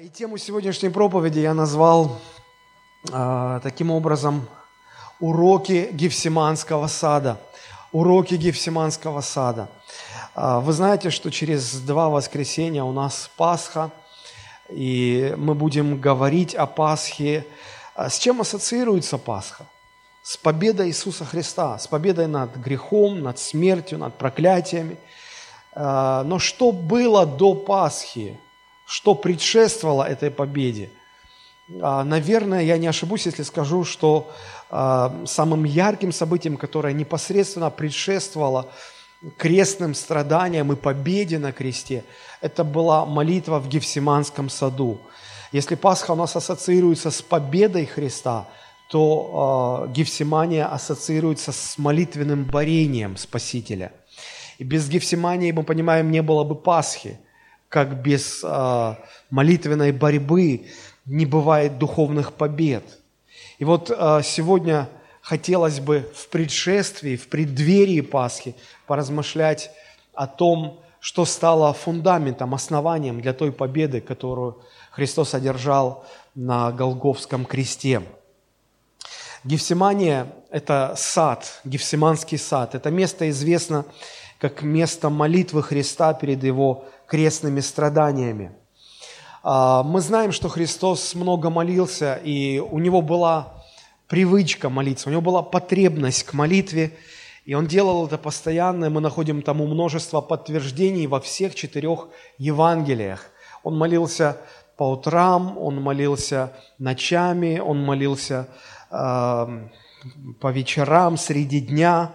И тему сегодняшней проповеди я назвал э, таким образом «Уроки Гефсиманского сада». Уроки Гефсиманского сада. Э, вы знаете, что через два воскресенья у нас Пасха, и мы будем говорить о Пасхе. С чем ассоциируется Пасха? С победой Иисуса Христа, с победой над грехом, над смертью, над проклятиями. Э, но что было до Пасхи? Что предшествовало этой победе. А, наверное, я не ошибусь, если скажу, что а, самым ярким событием, которое непосредственно предшествовало крестным страданиям и победе на кресте, это была молитва в Гефсиманском саду. Если Пасха у нас ассоциируется с победой Христа, то э, Гефсимания ассоциируется с молитвенным борением Спасителя. И без Гефсимании, мы понимаем, не было бы Пасхи – как без э, молитвенной борьбы не бывает духовных побед. И вот э, сегодня хотелось бы в предшествии, в преддверии Пасхи поразмышлять о том, что стало фундаментом, основанием для той победы, которую Христос одержал на Голговском кресте. Гефсимания – это сад, Гефсиманский сад. Это место известно как место молитвы Христа перед Его крестными страданиями. А, мы знаем, что Христос много молился, и у Него была привычка молиться, у Него была потребность к молитве, и Он делал это постоянно, и мы находим тому множество подтверждений во всех четырех Евангелиях. Он молился по утрам, Он молился ночами, Он молился э, по вечерам, среди дня.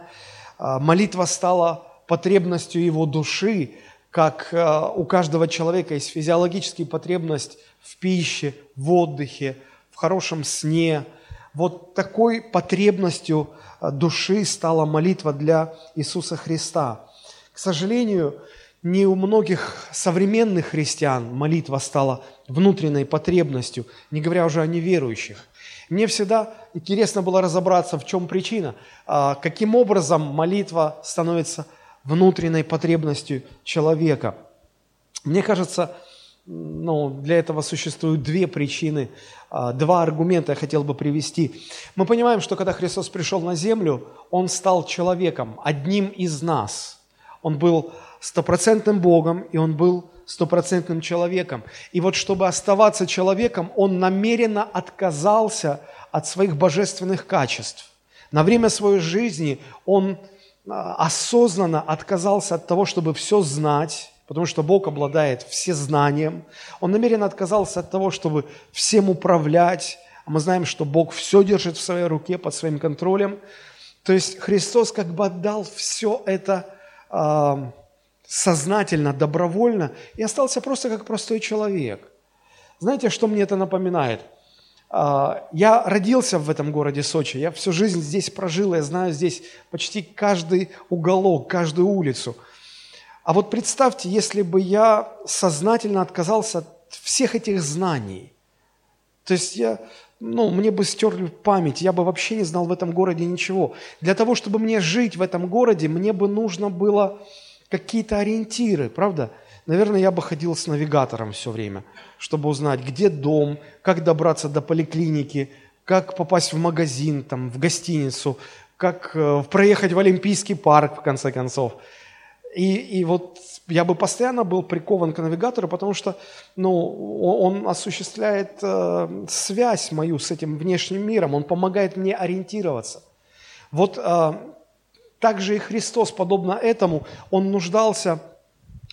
Э, молитва стала потребностью Его души, как э, у каждого человека есть физиологическая потребность в пище, в отдыхе, в хорошем сне. Вот такой потребностью э, души стала молитва для Иисуса Христа. К сожалению, не у многих современных христиан молитва стала внутренней потребностью, не говоря уже о неверующих. Мне всегда интересно было разобраться, в чем причина, а, каким образом молитва становится внутренней потребностью человека. Мне кажется, ну, для этого существуют две причины, а, два аргумента я хотел бы привести. Мы понимаем, что когда Христос пришел на землю, Он стал человеком, одним из нас. Он был стопроцентным Богом, и Он был стопроцентным человеком. И вот чтобы оставаться человеком, Он намеренно отказался от своих божественных качеств. На время своей жизни Он осознанно отказался от того, чтобы все знать, потому что Бог обладает всезнанием. Он намеренно отказался от того, чтобы всем управлять. А мы знаем, что Бог все держит в своей руке, под своим контролем. То есть Христос как бы отдал все это э, сознательно, добровольно и остался просто как простой человек. Знаете, что мне это напоминает – а, я родился в этом городе Сочи, я всю жизнь здесь прожил, я знаю здесь почти каждый уголок, каждую улицу. А вот представьте, если бы я сознательно отказался от всех этих знаний, то есть я, ну, мне бы стерли память, я бы вообще не знал в этом городе ничего. Для того, чтобы мне жить в этом городе, мне бы нужно было какие-то ориентиры, правда? Наверное, я бы ходил с навигатором все время, чтобы узнать, где дом, как добраться до поликлиники, как попасть в магазин, там, в гостиницу, как э, проехать в Олимпийский парк, в конце концов. И, и вот я бы постоянно был прикован к навигатору, потому что ну, он осуществляет э, связь мою с этим внешним миром, он помогает мне ориентироваться. Вот э, также и Христос, подобно этому, он нуждался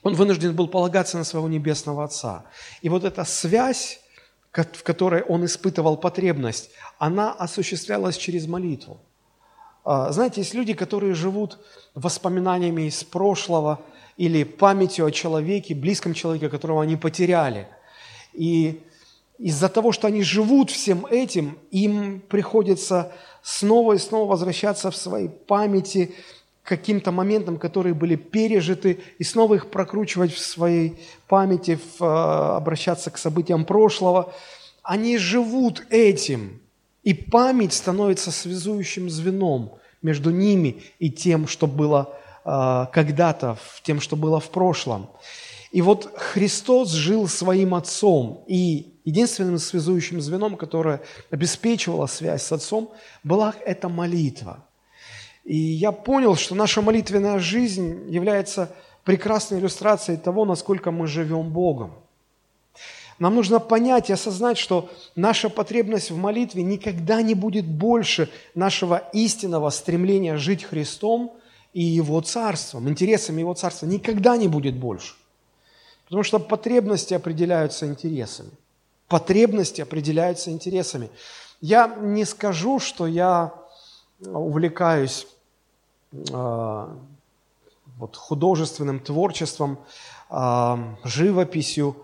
он вынужден был полагаться на своего небесного Отца. И вот эта связь, в которой он испытывал потребность, она осуществлялась через молитву. А, знаете, есть люди, которые живут воспоминаниями из прошлого или памятью о человеке, близком человеке, которого они потеряли. И из-за того, что они живут всем этим, им приходится снова и снова возвращаться в своей памяти каким-то моментам, которые были пережиты, и снова их прокручивать в своей памяти, в, э, обращаться к событиям прошлого. Они живут этим, и память становится связующим звеном между ними и тем, что было э, когда-то, тем, что было в прошлом. И вот Христос жил своим Отцом, и единственным связующим звеном, которое обеспечивало связь с Отцом, была эта молитва. И я понял, что наша молитвенная жизнь является прекрасной иллюстрацией того, насколько мы живем Богом. Нам нужно понять и осознать, что наша потребность в молитве никогда не будет больше нашего истинного стремления жить Христом и Его Царством, интересами Его Царства. Никогда не будет больше. Потому что потребности определяются интересами. Потребности определяются интересами. Я не скажу, что я увлекаюсь вот, художественным творчеством, э, живописью.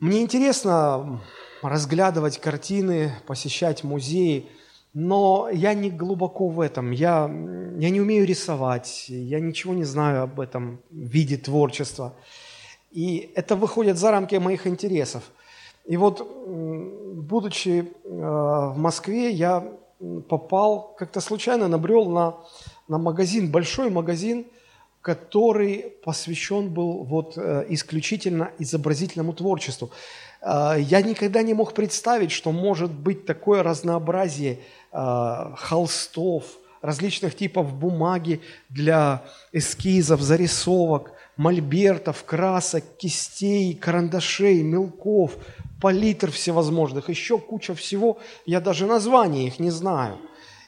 Мне интересно разглядывать картины, посещать музеи, но я не глубоко в этом. Я, я не умею рисовать, я ничего не знаю об этом виде творчества. И это выходит за рамки моих интересов. И вот, будучи э, в Москве, я попал, как-то случайно набрел на, на магазин, большой магазин, который посвящен был вот э, исключительно изобразительному творчеству. Э, я никогда не мог представить, что может быть такое разнообразие холстов, различных типов бумаги для эскизов, зарисовок, мольбертов, красок, кистей, карандашей, мелков, палитр всевозможных, еще куча всего, я даже названия их не знаю.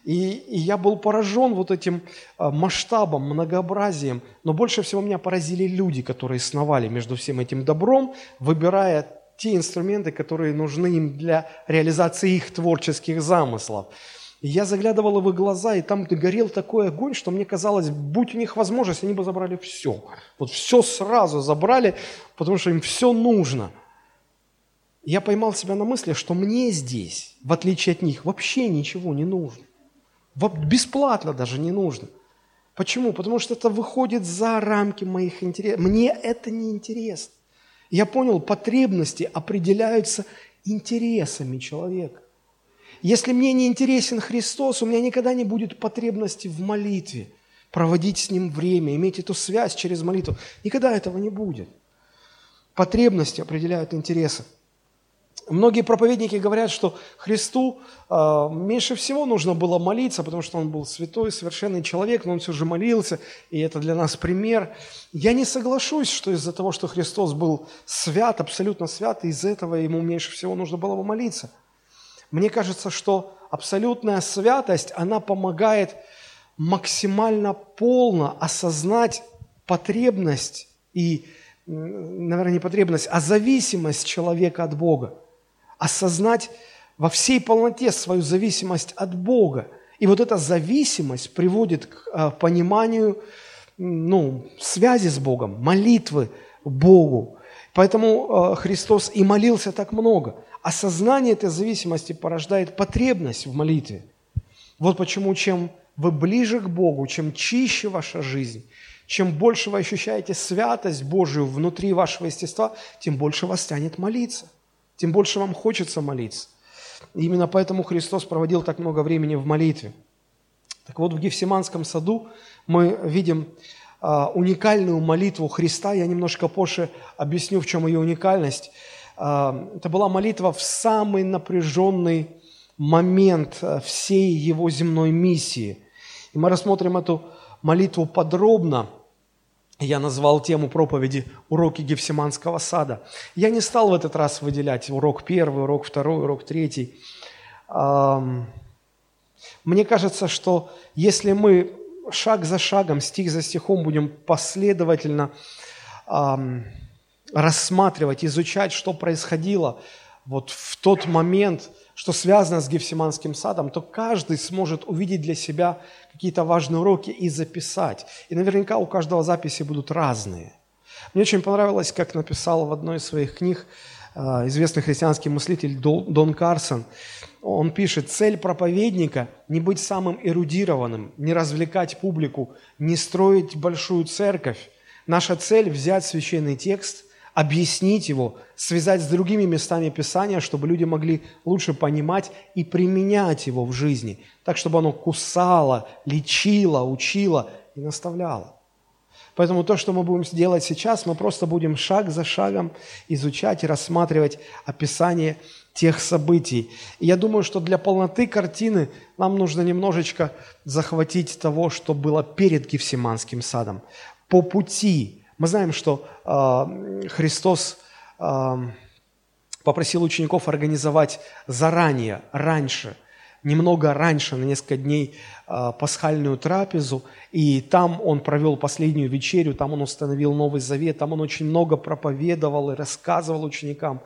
И, и я был поражен вот этим а, масштабом, многообразием, но больше всего меня поразили люди, которые сновали между всем этим добром, выбирая те инструменты, которые нужны им для реализации их творческих замыслов. И я заглядывал в их глаза, и там горел такой огонь, что мне казалось, будь у них возможность, они бы забрали все. Вот все сразу забрали, потому что им все нужно. Я поймал себя на мысли, что мне здесь, в отличие от них, вообще ничего не нужно. Бесплатно даже не нужно. Почему? Потому что это выходит за рамки моих интересов. Мне это не интересно. Я понял, потребности определяются интересами человека. Если мне не интересен Христос, у меня никогда не будет потребности в молитве, проводить с Ним время, иметь эту связь через молитву. Никогда этого не будет. Потребности определяют интересы. Многие проповедники говорят, что Христу э, меньше всего нужно было молиться, потому что Он был святой, совершенный человек, но Он все же молился, и это для нас пример. Я не соглашусь, что из-за того, что Христос был свят, абсолютно свят, из-за этого Ему меньше всего нужно было бы молиться – мне кажется, что абсолютная святость, она помогает максимально полно осознать потребность и, наверное, не потребность, а зависимость человека от Бога. Осознать во всей полноте свою зависимость от Бога. И вот эта зависимость приводит к а, пониманию ну, связи с Богом, молитвы Богу. Поэтому а, Христос и молился так много. Осознание этой зависимости порождает потребность в молитве. Вот почему чем вы ближе к Богу, чем чище ваша жизнь, чем больше вы ощущаете святость Божию внутри вашего естества, тем больше вас тянет молиться, тем больше вам хочется молиться. И именно поэтому Христос проводил так много времени в молитве. Так вот, в Гефсиманском саду мы видим а, уникальную молитву Христа. Я немножко позже объясню, в чем ее уникальность. Это была молитва в самый напряженный момент э, всей его земной миссии. И мы рассмотрим эту молитву подробно. Я назвал тему проповеди «Уроки Гефсиманского сада». Я не стал в этот раз выделять урок первый, урок второй, урок третий. Мне кажется, что если мы шаг за шагом, стих за стихом будем последовательно рассматривать, изучать, что происходило вот в тот момент, что связано с Гефсиманским садом, то каждый сможет увидеть для себя какие-то важные уроки и записать. И наверняка у каждого записи будут разные. Мне очень понравилось, как написал в одной из своих книг э, известный христианский мыслитель Дон Карсон. Он пишет, цель проповедника – не быть самым эрудированным, не развлекать публику, не строить большую церковь. Наша цель – взять священный текст объяснить его, связать с другими местами Писания, чтобы люди могли лучше понимать и применять его в жизни, так, чтобы оно кусало, лечило, учило и наставляло. Поэтому то, что мы будем делать сейчас, мы просто будем шаг за шагом изучать и рассматривать описание тех событий. И я думаю, что для полноты картины нам нужно немножечко захватить того, что было перед Гефсиманским садом. По пути мы знаем, что э, Христос э, попросил учеников организовать заранее, раньше, немного раньше, на несколько дней, э, пасхальную трапезу, и там он провел последнюю вечерю, там он установил Новый Завет, там он очень много проповедовал и рассказывал ученикам.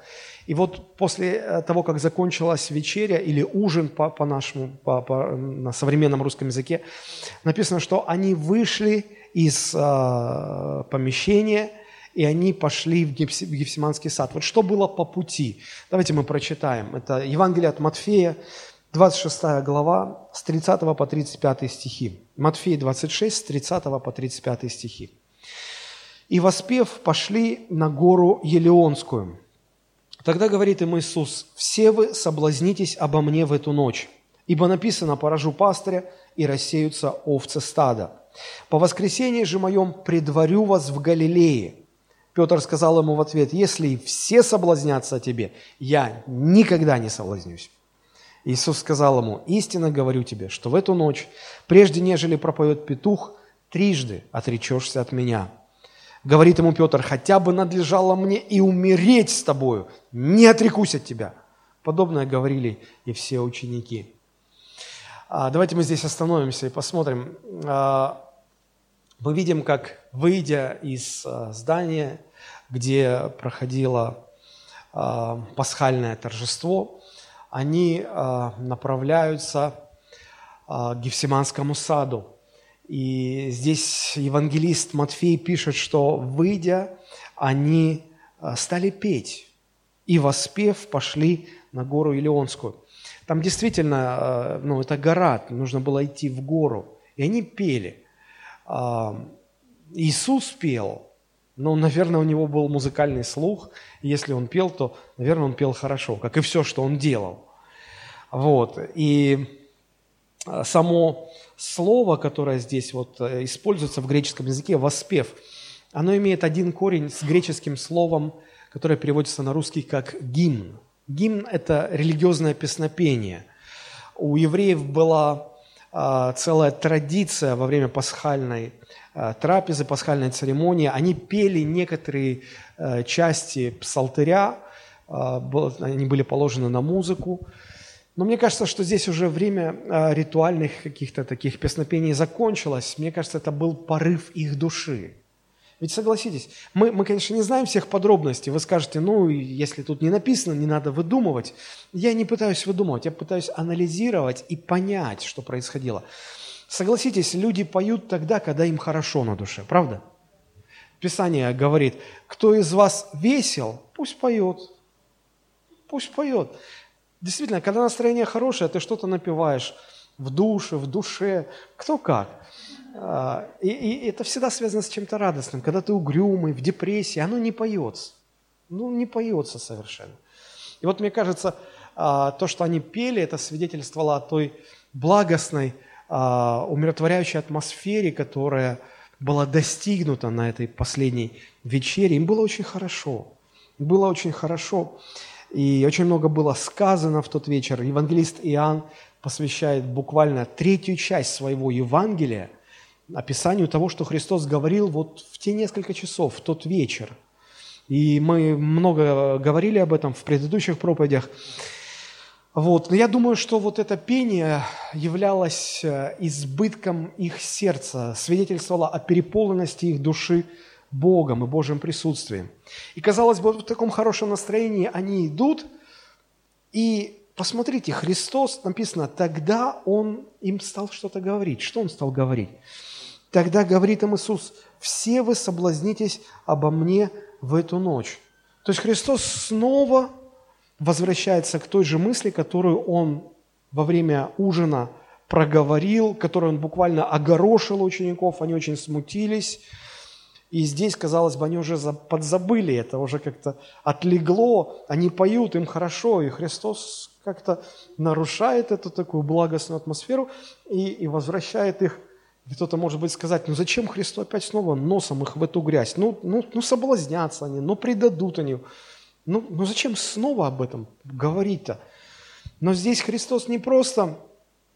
И вот после э, того, как закончилась вечеря или ужин по, по нашему, по, по, на современном русском языке, написано, что они вышли из э, помещения, и они пошли в, Гефс, в Гефсиманский сад. Вот что было по пути? Давайте мы прочитаем. Это Евангелие от Матфея, 26 глава, с 30 по 35 стихи. Матфея 26, с 30 по 35 стихи. «И воспев, пошли на гору Елеонскую. Тогда говорит им Иисус, «Все вы соблазнитесь обо мне в эту ночь, ибо написано, поражу пастыря, и рассеются овцы стада. По воскресенье же моем предварю вас в Галилее». Петр сказал ему в ответ, «Если все соблазнятся о тебе, я никогда не соблазнюсь». Иисус сказал ему, «Истинно говорю тебе, что в эту ночь, прежде нежели пропоет петух, трижды отречешься от меня». Говорит ему Петр, «Хотя бы надлежало мне и умереть с тобою, не отрекусь от тебя». Подобное говорили и все ученики. А, давайте мы здесь остановимся и посмотрим. Мы видим, как, выйдя из а, здания, где проходило пасхальное торжество, они направляются к Гефсиманскому саду. И здесь евангелист Матфей пишет, что, выйдя, они стали петь, и, воспев, пошли на гору Илионскую. Там действительно, э, ну, это гора, нужно было идти в гору. И они пели. А, Иисус пел, но, наверное, у него был музыкальный слух. если он пел, то, наверное, он пел хорошо, как и все, что он делал. Вот. И э, само слово, которое здесь вот э, используется в греческом языке, «воспев», оно имеет один корень с греческим словом, которое переводится на русский как «гимн». Гимн – это религиозное песнопение. У евреев была а, целая традиция во время пасхальной а, трапезы, пасхальной церемонии. Они пели некоторые а, части псалтыря, а, они были положены на музыку. Но мне кажется, что здесь уже время а, ритуальных каких-то таких песнопений закончилось. Мне кажется, это был порыв их души. Ведь согласитесь, мы, мы, конечно, не знаем всех подробностей. Вы скажете, ну, если тут не написано, не надо выдумывать. Я не пытаюсь выдумывать, я пытаюсь анализировать и понять, что происходило. Согласитесь, люди поют тогда, когда им хорошо на душе, правда? Писание говорит, кто из вас весел, пусть поет. Пусть поет. Действительно, когда настроение хорошее, ты что-то напиваешь в душе, в душе, кто как. А, и, и это всегда связано с чем-то радостным. Когда ты угрюмый, в депрессии, оно не поется. Ну, не поется совершенно. И вот мне кажется, а, то, что они пели, это свидетельствовало о той благостной, а, умиротворяющей атмосфере, которая была достигнута на этой последней вечере. Им было очень хорошо. Было очень хорошо. И очень много было сказано в тот вечер. Евангелист Иоанн посвящает буквально третью часть своего Евангелия – описанию того, что Христос говорил вот в те несколько часов, в тот вечер. И мы много говорили об этом в предыдущих проповедях. Вот. Но я думаю, что вот это пение являлось э, избытком их сердца, свидетельствовало о переполненности их души Богом и Божьим присутствием. И казалось бы, в таком хорошем настроении они идут, и посмотрите, Христос, написано, тогда Он им стал что-то говорить. Что Он стал говорить? Тогда говорит им Иисус, все вы соблазнитесь обо мне в эту ночь. То есть Христос снова возвращается к той же мысли, которую Он во время ужина проговорил, которую Он буквально огорошил учеников, они очень смутились. И здесь, казалось бы, они уже подзабыли это, уже как-то отлегло, они поют, им хорошо, и Христос как-то нарушает эту такую благостную атмосферу и, и возвращает их Кто-то может быть сказать, ну зачем Христу опять снова носом их в эту грязь? Ну, ну, ну соблазнятся они, ну предадут они. Ну, ну зачем снова об этом говорить-то? Но здесь Христос не просто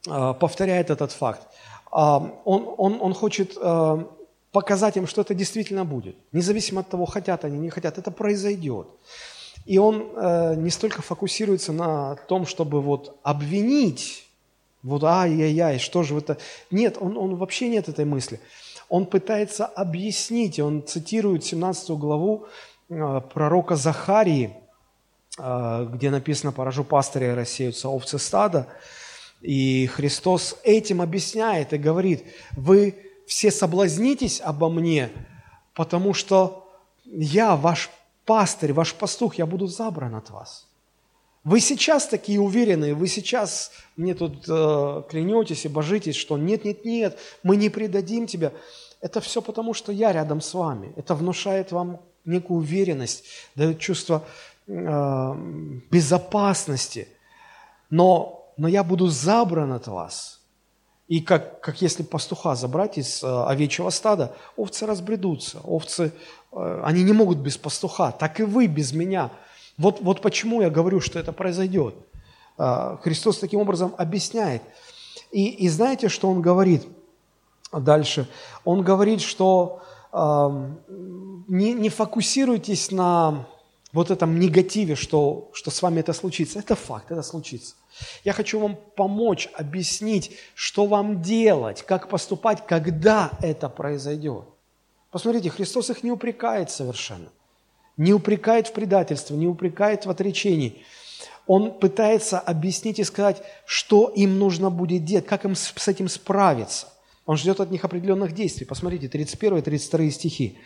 э, повторяет этот факт, э, он, он, он хочет э, показать им, что это действительно будет. Независимо от того, хотят они, не хотят, это произойдет. И он э, не столько фокусируется на том, чтобы вот обвинить вот ай-яй-яй, что же это? Нет, он, он вообще нет этой мысли. Он пытается объяснить, он цитирует 17 главу э, пророка Захарии, э, где написано «Поражу пастыря, рассеются овцы стада». И Христос этим объясняет и говорит, вы все соблазнитесь обо мне, потому что я ваш пастырь, ваш пастух, я буду забран от вас. Вы сейчас такие уверенные, вы сейчас мне тут э, клянетесь и божитесь, что нет, нет, нет, мы не предадим тебя. Это все потому, что я рядом с вами. Это внушает вам некую уверенность, дает чувство э, безопасности. Но, но я буду забран от вас. И как, как если пастуха забрать из э, овечьего стада, овцы разбредутся, овцы, э, они не могут без пастуха, так и вы без меня – вот, вот почему я говорю, что это произойдет. А, Христос таким образом объясняет. И, и знаете, что Он говорит дальше? Он говорит, что э, не, не фокусируйтесь на вот этом негативе, что, что с вами это случится. Это факт, это случится. Я хочу вам помочь, объяснить, что вам делать, как поступать, когда это произойдет. Посмотрите, Христос их не упрекает совершенно – не упрекает в предательстве, не упрекает в отречении. Он пытается объяснить и сказать, что им нужно будет делать, как им с этим справиться. Он ждет от них определенных действий. Посмотрите, 31 и 32 стихи.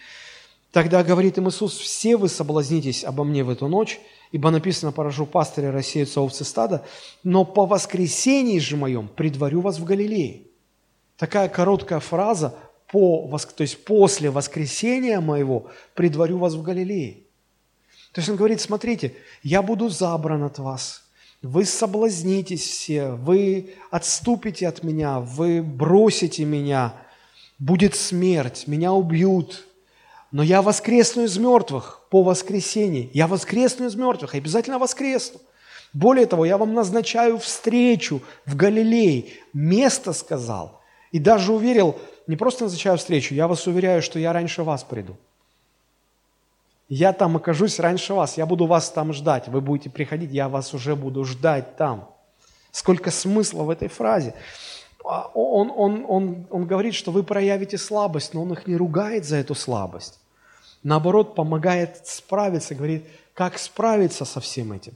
Тогда говорит им Иисус, все вы соблазнитесь обо мне в эту ночь, ибо написано, поражу пастыря, рассеются овцы стада, но по воскресении же моем предварю вас в Галилее. Такая короткая фраза по, то есть после воскресения моего предварю вас в Галилее. То есть он говорит, смотрите, я буду забран от вас, вы соблазнитесь все, вы отступите от меня, вы бросите меня, будет смерть, меня убьют, но я воскресну из мертвых по воскресении. Я воскресну из мертвых, обязательно воскресну. Более того, я вам назначаю встречу в Галилее. Место сказал. И даже уверил, не просто назначаю встречу, я вас уверяю, что я раньше вас приду. Я там окажусь раньше вас, я буду вас там ждать. Вы будете приходить, я вас уже буду ждать там. Сколько смысла в этой фразе. А, он, он, он, он говорит, что вы проявите слабость, но он их не ругает за эту слабость. Наоборот, помогает справиться, говорит, как справиться со всем этим.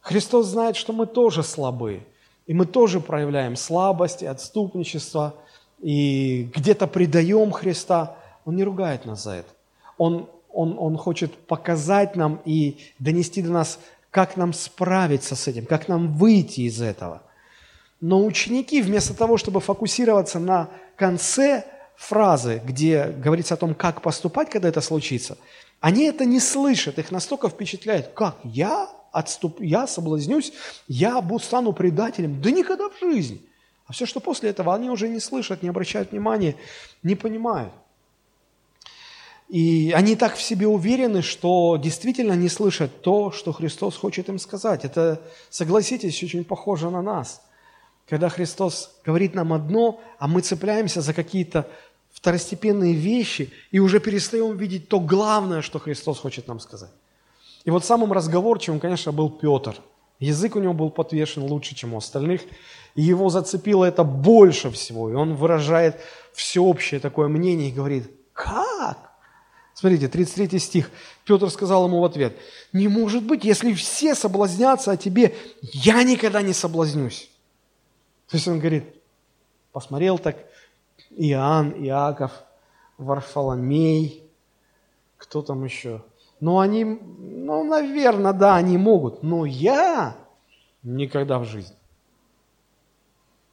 Христос знает, что мы тоже слабы, и мы тоже проявляем слабость и отступничество – и где-то предаем Христа, Он не ругает нас за это. Он, он, он хочет показать нам и донести до нас, как нам справиться с этим, как нам выйти из этого. Но ученики, вместо того, чтобы фокусироваться на конце фразы, где говорится о том, как поступать, когда это случится, они это не слышат, их настолько впечатляет, как я отступ, я соблазнюсь, я стану предателем. Да никогда в жизни. А все, что после этого, они уже не слышат, не обращают внимания, не понимают. И они так в себе уверены, что действительно не слышат то, что Христос хочет им сказать. Это, согласитесь, очень похоже на нас. Когда Христос говорит нам одно, а мы цепляемся за какие-то второстепенные вещи и уже перестаем видеть то главное, что Христос хочет нам сказать. И вот самым разговорчивым, конечно, был Петр. Язык у него был подвешен лучше, чем у остальных и его зацепило это больше всего. И он выражает всеобщее такое мнение и говорит, как? Смотрите, 33 стих. Петр сказал ему в ответ, не может быть, если все соблазнятся о тебе, я никогда не соблазнюсь. То есть он говорит, посмотрел так, Иоанн, Иаков, Варфоломей, кто там еще? Ну, они, ну, наверное, да, они могут, но я никогда в жизни.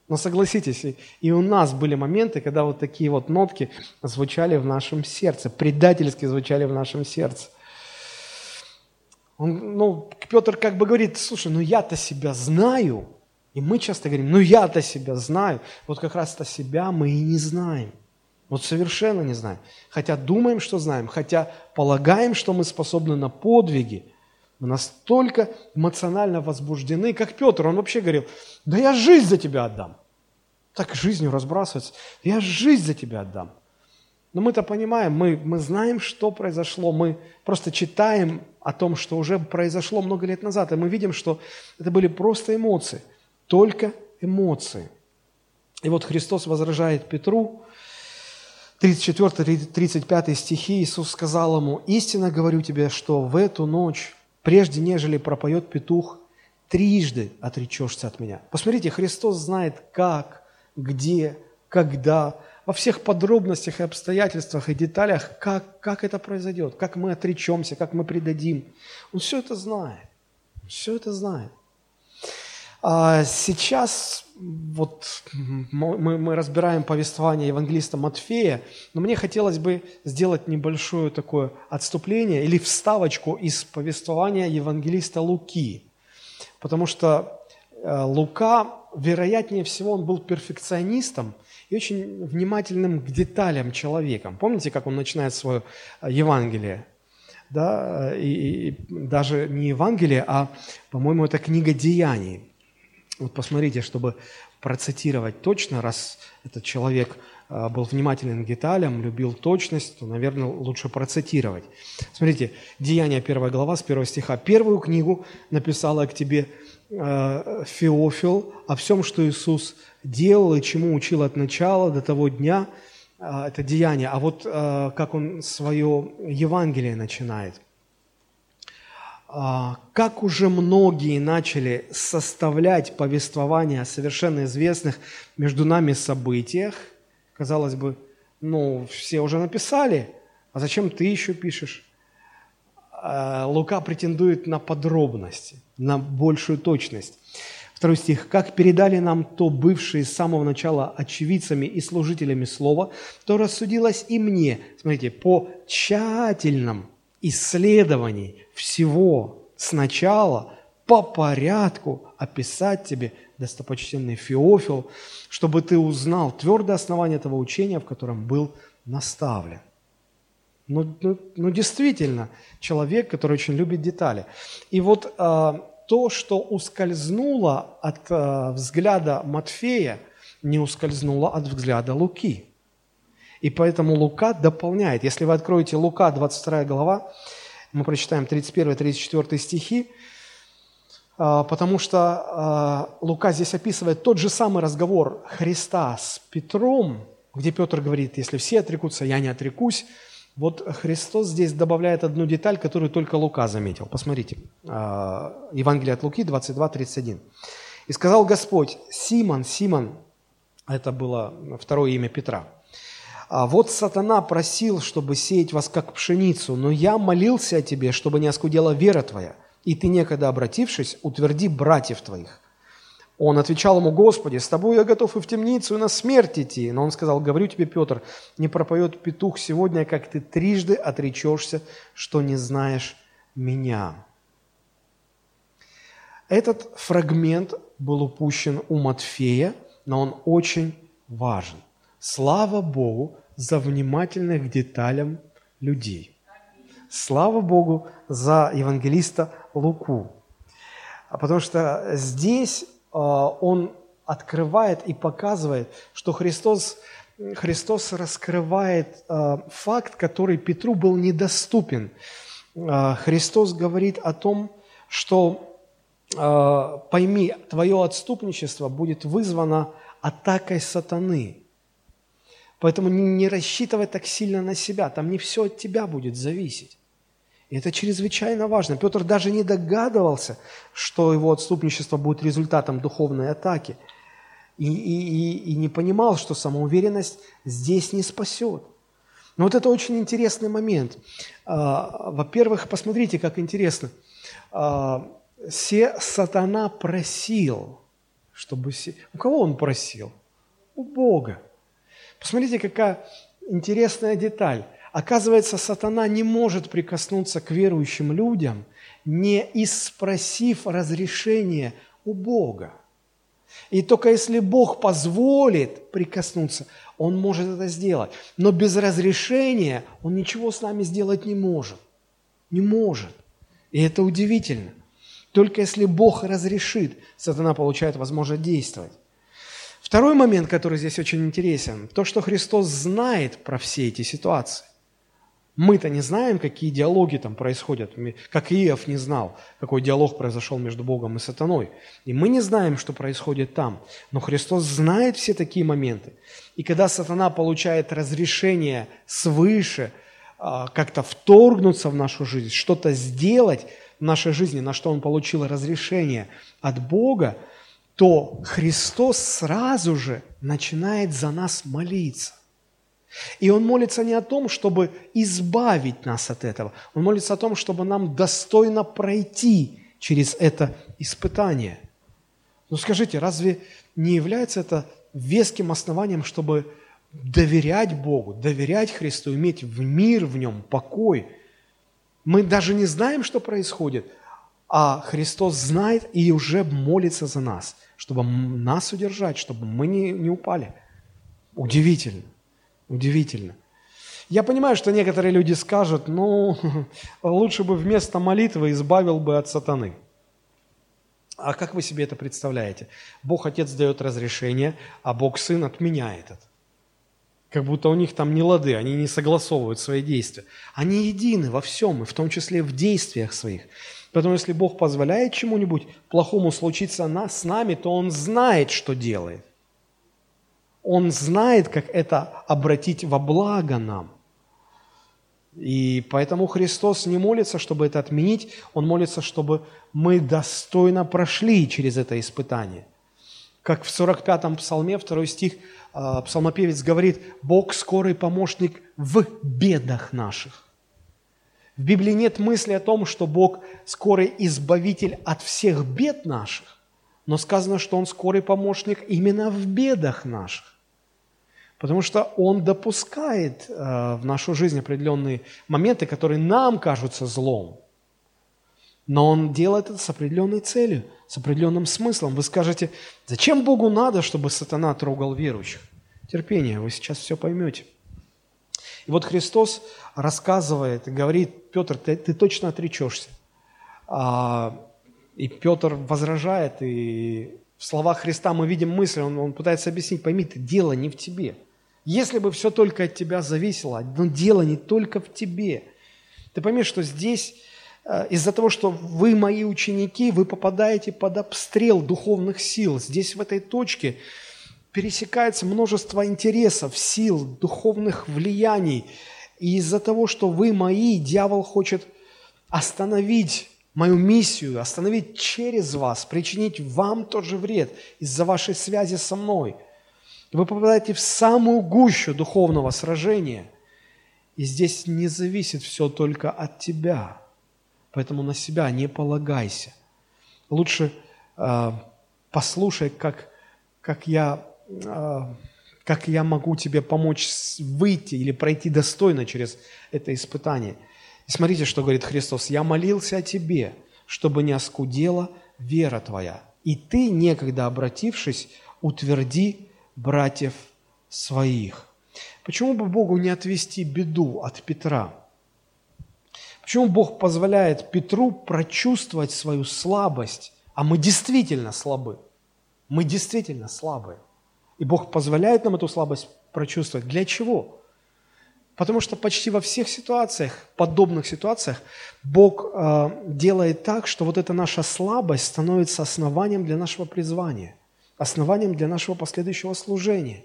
Но согласитесь, и у нас были моменты, когда вот такие вот нотки звучали в нашем сердце, предательски звучали в нашем сердце. Он, ну, Петр как бы говорит, слушай, ну я-то себя знаю, И мы часто говорим, ну я-то себя знаю. Вот как раз-то себя мы и не знаем. Вот совершенно не знаем. Хотя думаем, что знаем, хотя полагаем, что мы способны на подвиги. Мы настолько эмоционально возбуждены, как Петр, он вообще говорил, да я жизнь за тебя отдам. Так жизнью разбрасывается. Я жизнь за тебя отдам. Но мы-то понимаем, мы, мы знаем, что произошло, мы просто читаем о том, что уже произошло много лет назад, и мы видим, что это были просто эмоции, только эмоции. И вот Христос возражает Петру, 34-35 стихи, Иисус сказал ему, «Истинно говорю тебе, что в эту ночь, прежде нежели пропоет петух, трижды отречешься от меня». Посмотрите, Христос знает, как, где, когда, во всех подробностях и обстоятельствах и деталях, как, как это произойдет, как мы отречемся, как мы предадим. Он все это знает. Все это знает. А сейчас вот мы, мы разбираем повествование евангелиста Матфея, но мне хотелось бы сделать небольшое такое отступление или вставочку из повествования евангелиста Луки. Потому что э, Лука, вероятнее всего, он был перфекционистом и очень внимательным к деталям человеком. Помните, как он начинает свое э, Евангелие? Да, и, и даже не Евангелие, а, по-моему, это книга Деяний. Вот посмотрите, чтобы процитировать точно, раз этот человек а, был внимателен к деталям, любил точность, то, наверное, лучше процитировать. Смотрите, Деяния 1 глава с 1 стиха. «Первую книгу написала к тебе э, Феофил о всем, что Иисус делал и чему учил от начала до того дня». Э, это Деяние. А вот как он свое Евангелие начинает. А, как уже многие начали составлять повествование о совершенно известных между нами событиях, казалось бы, ну, все уже написали, а зачем ты еще пишешь? А, Лука претендует на подробности, на большую точность. Второй стих. «Как передали нам то бывшие с самого начала очевидцами и служителями слова, то рассудилось и мне, смотрите, по тщательном исследований всего сначала по порядку описать тебе, достопочтенный Феофил, чтобы ты узнал твердое основание этого учения, в котором был наставлен. Ну, ну, ну действительно, человек, который очень любит детали. И вот э, то, что ускользнуло от э, взгляда Матфея, не ускользнуло от взгляда Луки. И поэтому Лука дополняет. Если вы откроете Лука, 22 глава, мы прочитаем 31-34 стихи, а, потому что а, Лука здесь описывает тот же самый разговор Христа с Петром, где Петр говорит, если все отрекутся, я не отрекусь. Вот Христос здесь добавляет одну деталь, которую только Лука заметил. Посмотрите, а, Евангелие от Луки 22-31. «И сказал Господь, Симон, Симон, это было второе имя Петра, а вот сатана просил, чтобы сеять вас как пшеницу, но я молился о тебе, чтобы не оскудела вера твоя, и ты, некогда обратившись, утверди братьев твоих. Он отвечал ему, Господи, с тобой я готов и в темницу, и на смерть идти. Но он сказал, говорю тебе, Петр, не пропоет петух сегодня, как ты трижды отречешься, что не знаешь меня. Этот фрагмент был упущен у Матфея, но он очень важен. Слава Богу за внимательных к деталям людей. Слава Богу за евангелиста Луку. А потому что здесь э, он открывает и показывает, что Христос, Христос раскрывает э, факт, который Петру был недоступен. Христос говорит о том, что пойми, твое отступничество будет вызвано атакой сатаны. Поэтому не рассчитывай так сильно на себя, там не все от тебя будет зависеть. И это чрезвычайно важно. Петр даже не догадывался, что его отступничество будет результатом духовной атаки. И, и, и, и не понимал, что самоуверенность здесь не спасет. Но вот это очень интересный момент. А, во-первых, посмотрите, как интересно. А, се сатана просил, чтобы... У кого он просил? У Бога. Посмотрите, какая интересная деталь. Оказывается, сатана не может прикоснуться к верующим людям, не испросив разрешения у Бога. И только если Бог позволит прикоснуться, Он может это сделать. Но без разрешения Он ничего с нами сделать не может. Не может. И это удивительно. Только если Бог разрешит, сатана получает возможность действовать. Второй момент, который здесь очень интересен, то, что Христос знает про все эти ситуации. Мы-то не знаем, какие диалоги там происходят, как Иов не знал, какой диалог произошел между Богом и сатаной. И мы не знаем, что происходит там. Но Христос знает все такие моменты. И когда сатана получает разрешение свыше а, как-то вторгнуться в нашу жизнь, что-то сделать в нашей жизни, на что он получил разрешение от Бога, то Христос сразу же начинает за нас молиться. И Он молится не о том, чтобы избавить нас от этого. Он молится о том, чтобы нам достойно пройти через это испытание. Ну скажите, разве не является это веским основанием, чтобы доверять Богу, доверять Христу, иметь в мир в нем, покой? Мы даже не знаем, что происходит, а Христос знает и уже молится за нас, чтобы нас удержать, чтобы мы не, не упали. Удивительно. Удивительно. Я понимаю, что некоторые люди скажут, ну, лучше бы вместо молитвы избавил бы от сатаны. А как вы себе это представляете? Бог Отец дает разрешение, а Бог Сын отменяет это. Как будто у них там не лады, они не согласовывают свои действия. Они едины во всем, и в том числе в действиях своих. Поэтому если Бог позволяет чему-нибудь плохому случиться с нами, то Он знает, что делает. Он знает, как это обратить во благо нам. И поэтому Христос не молится, чтобы это отменить, Он молится, чтобы мы достойно прошли через это испытание. Как в 45-м псалме, второй стих, а, псалмопевец говорит, «Бог скорый помощник в бедах наших». В Библии нет мысли о том, что Бог скорый избавитель от всех бед наших, но сказано, что Он скорый помощник именно в бедах наших. Потому что Он допускает э, в нашу жизнь определенные моменты, которые нам кажутся злом. Но Он делает это с определенной целью, с определенным смыслом. Вы скажете, зачем Богу надо, чтобы сатана трогал верующих? Терпение, вы сейчас все поймете. И вот Христос рассказывает и говорит, Петр, ты, ты точно отречешься. А, и Петр возражает, и в словах Христа мы видим мысль, он, он пытается объяснить, пойми, ты, дело не в тебе – если бы все только от тебя зависело, но дело не только в тебе. Ты поймешь, что здесь э, из-за того, что вы мои ученики, вы попадаете под обстрел духовных сил. Здесь в этой точке пересекается множество интересов, сил, духовных влияний. И из-за того, что вы мои, дьявол хочет остановить мою миссию, остановить через вас, причинить вам тот же вред из-за вашей связи со мной – вы попадаете в самую гущу духовного сражения. И здесь не зависит все только от тебя. Поэтому на себя не полагайся. Лучше э, послушай, как, как, я, как я могу тебе помочь выйти или пройти достойно через это испытание. И смотрите, что говорит Христос. «Я молился о тебе, чтобы не оскудела вера твоя. И ты, некогда обратившись, утверди братьев своих. Почему бы Богу не отвести беду от Петра? Почему Бог позволяет Петру прочувствовать свою слабость? А мы действительно слабы. Мы действительно слабые. И Бог позволяет нам эту слабость прочувствовать. Для чего? Потому что почти во всех ситуациях, подобных ситуациях, Бог э, делает так, что вот эта наша слабость становится основанием для нашего призвания – основанием для нашего последующего служения.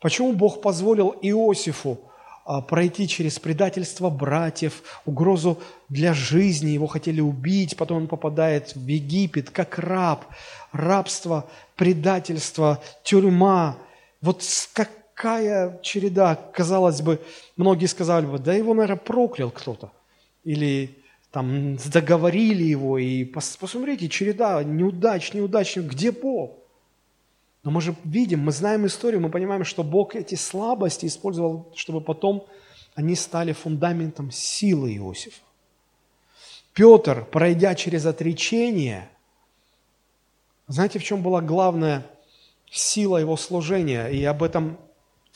Почему Бог позволил Иосифу а, пройти через предательство братьев, угрозу для жизни, его хотели убить, потом он попадает в Египет как раб, рабство, предательство, тюрьма. Вот какая череда, казалось бы, многие сказали бы, да его, наверное, проклял кто-то. Или там договорили его, и посмотрите, череда неудач, неудач, где Бог? Но мы же видим, мы знаем историю, мы понимаем, что Бог эти слабости использовал, чтобы потом они стали фундаментом силы Иосифа. Петр, пройдя через отречение, Знаете, в чем была главная сила его служения? И об этом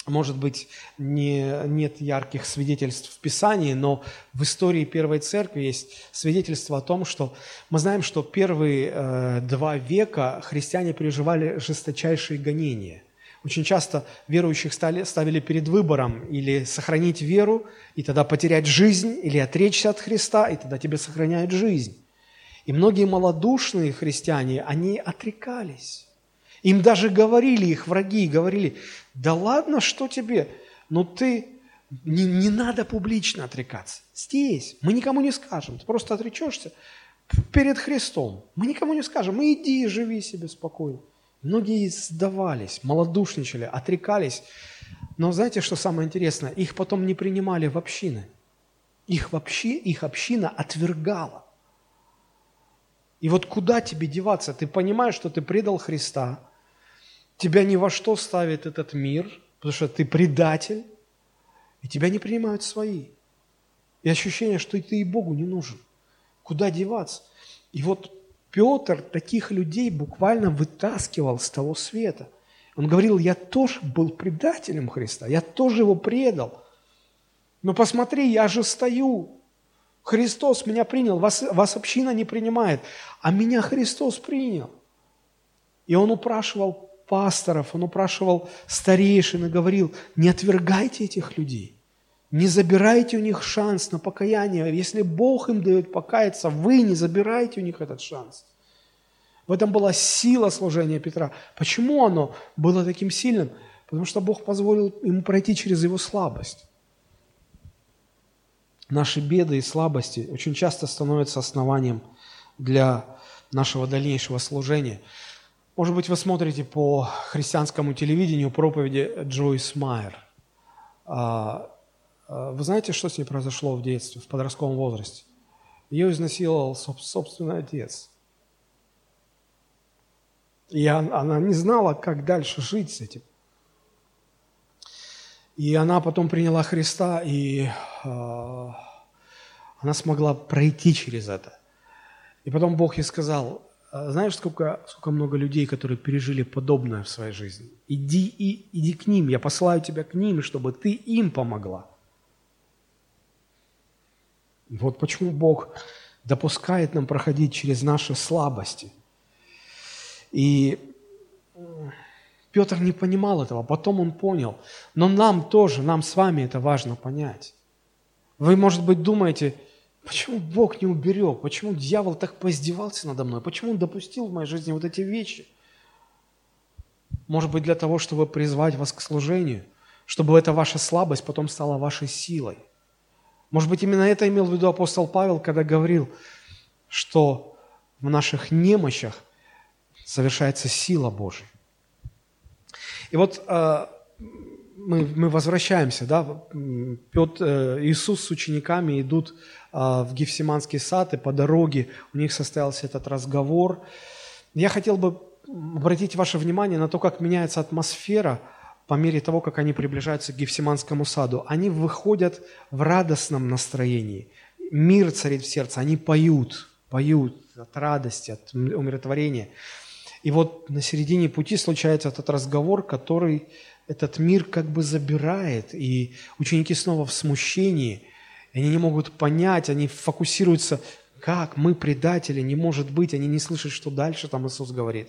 может быть, не, нет ярких свидетельств в Писании, но в истории Первой Церкви есть свидетельство о том, что мы знаем, что первые э, два века христиане переживали жесточайшие гонения. Очень часто верующих стали, ставили перед выбором или сохранить веру, и тогда потерять жизнь, или отречься от Христа, и тогда тебе сохраняют жизнь. И многие малодушные христиане, они отрекались. Им даже говорили их враги, говорили, да ладно, что тебе? Но ты не, не надо публично отрекаться. Здесь мы никому не скажем. Ты просто отречешься перед Христом. Мы никому не скажем. Иди и живи себе спокойно. Многие сдавались, малодушничали, отрекались. Но знаете, что самое интересное? Их потом не принимали в общины. Их, вообще, их община отвергала. И вот куда тебе деваться? Ты понимаешь, что ты предал Христа, тебя ни во что ставит этот мир, потому что ты предатель, и тебя не принимают свои. И ощущение, что ты и Богу не нужен. Куда деваться? И вот Петр таких людей буквально вытаскивал с того света. Он говорил, я тоже был предателем Христа, я тоже его предал. Но посмотри, я же стою. Христос меня принял, вас, вас община не принимает, а меня Христос принял. И он упрашивал пасторов, он упрашивал старейшин и говорил, не отвергайте этих людей, не забирайте у них шанс на покаяние. Если Бог им дает покаяться, вы не забирайте у них этот шанс. В этом была сила служения Петра. Почему оно было таким сильным? Потому что Бог позволил ему пройти через его слабость. Наши беды и слабости очень часто становятся основанием для нашего дальнейшего служения. Может быть, вы смотрите по христианскому телевидению проповеди Джойс Майер. А, а, вы знаете, что с ней произошло в детстве, в подростковом возрасте? Ее изнасиловал собственный отец. И она не знала, как дальше жить с этим. И она потом приняла Христа, и э, она смогла пройти через это. И потом Бог ей сказал, а знаешь, сколько, сколько много людей, которые пережили подобное в своей жизни? Иди, и, иди к ним, я посылаю тебя к ним, чтобы ты им помогла. Вот почему Бог допускает нам проходить через наши слабости. И Петр не понимал этого, потом он понял. Но нам тоже, нам с вами это важно понять. Вы, может быть, думаете – Почему Бог не уберег? Почему дьявол так поиздевался надо мной? Почему он допустил в моей жизни вот эти вещи? Может быть, для того, чтобы призвать вас к служению, чтобы эта ваша слабость потом стала вашей силой. Может быть, именно это имел в виду апостол Павел, когда говорил, что в наших немощах совершается сила Божия. И вот э, мы, мы возвращаемся, да, Петр, э, Иисус с учениками идут а, в Гефсиманский сад, и по дороге у них состоялся этот разговор. Я хотел бы обратить ваше внимание на то, как меняется атмосфера по мере того, как они приближаются к Гефсиманскому саду. Они выходят в радостном настроении. Мир царит в сердце, они поют, поют от радости, от умиротворения. И вот на середине пути случается этот разговор, который этот мир как бы забирает, и ученики снова в смущении – они не могут понять, они фокусируются, как мы предатели, не может быть, они не слышат, что дальше там Иисус говорит.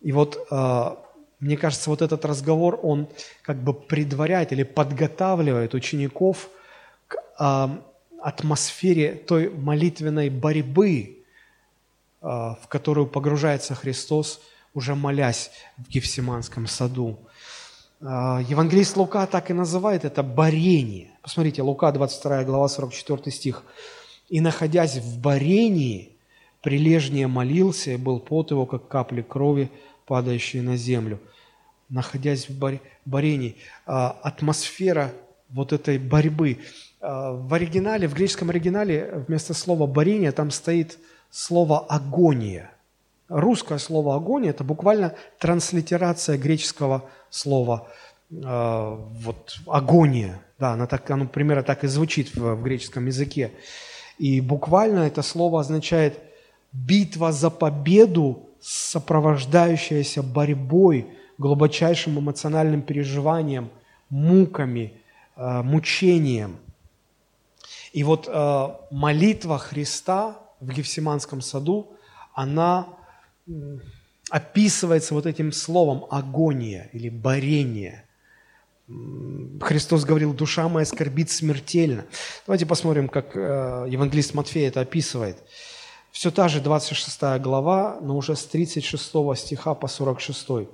И вот э, мне кажется, вот этот разговор, он как бы предваряет или подготавливает учеников к э, атмосфере той молитвенной борьбы, в которую погружается Христос, уже молясь в Гефсиманском саду. А, евангелист Лука так и называет это борение. Посмотрите, Лука, 22 глава, 44 стих. «И, находясь в борении, прилежнее молился, и был пот его, как капли крови, падающие на землю». Находясь в борении, а, атмосфера вот этой борьбы. А, в оригинале, в греческом оригинале вместо слова «борение» там стоит слово «агония». Русское слово «агония» – это буквально транслитерация греческого слова э, вот, «агония». Да, оно, так, оно примерно так и звучит в, в греческом языке. И буквально это слово означает «битва за победу сопровождающаяся борьбой, глубочайшим эмоциональным переживанием, муками, э, мучением. И вот э, молитва Христа в Гефсиманском саду, она описывается вот этим словом агония или борение. Христос говорил, душа моя скорбит смертельно. Давайте посмотрим, как э, евангелист Матфей это описывает. Все та же 26 глава, но уже с 36 стиха по 46.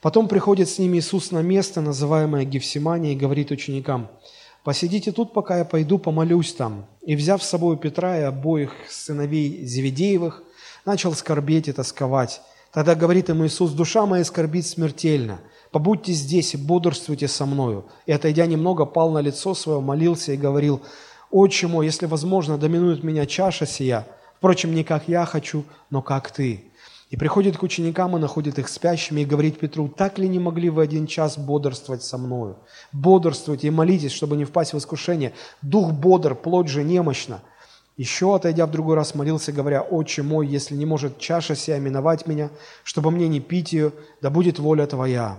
Потом приходит с ними Иисус на место, называемое Гефсимания, и говорит ученикам, «Посидите тут, пока я пойду помолюсь там». И, взяв с собой Петра и обоих сыновей Зеведеевых, начал скорбеть и тосковать. Тогда говорит им Иисус, «Душа моя скорбит смертельно. Побудьте здесь и бодрствуйте со мною». И, отойдя немного, пал на лицо свое, молился и говорил, «Отче мой, если возможно, доминует меня чаша сия. Впрочем, не как я хочу, но как ты». И приходит к ученикам и находит их спящими и говорит Петру, «Так ли не могли вы один час бодрствовать со мною? Бодрствуйте и молитесь, чтобы не впасть в искушение. Дух бодр, плоть же немощна». Еще, отойдя в другой раз, молился, говоря, «Отче мой, если не может чаша сия миновать меня, чтобы мне не пить ее, да будет воля Твоя».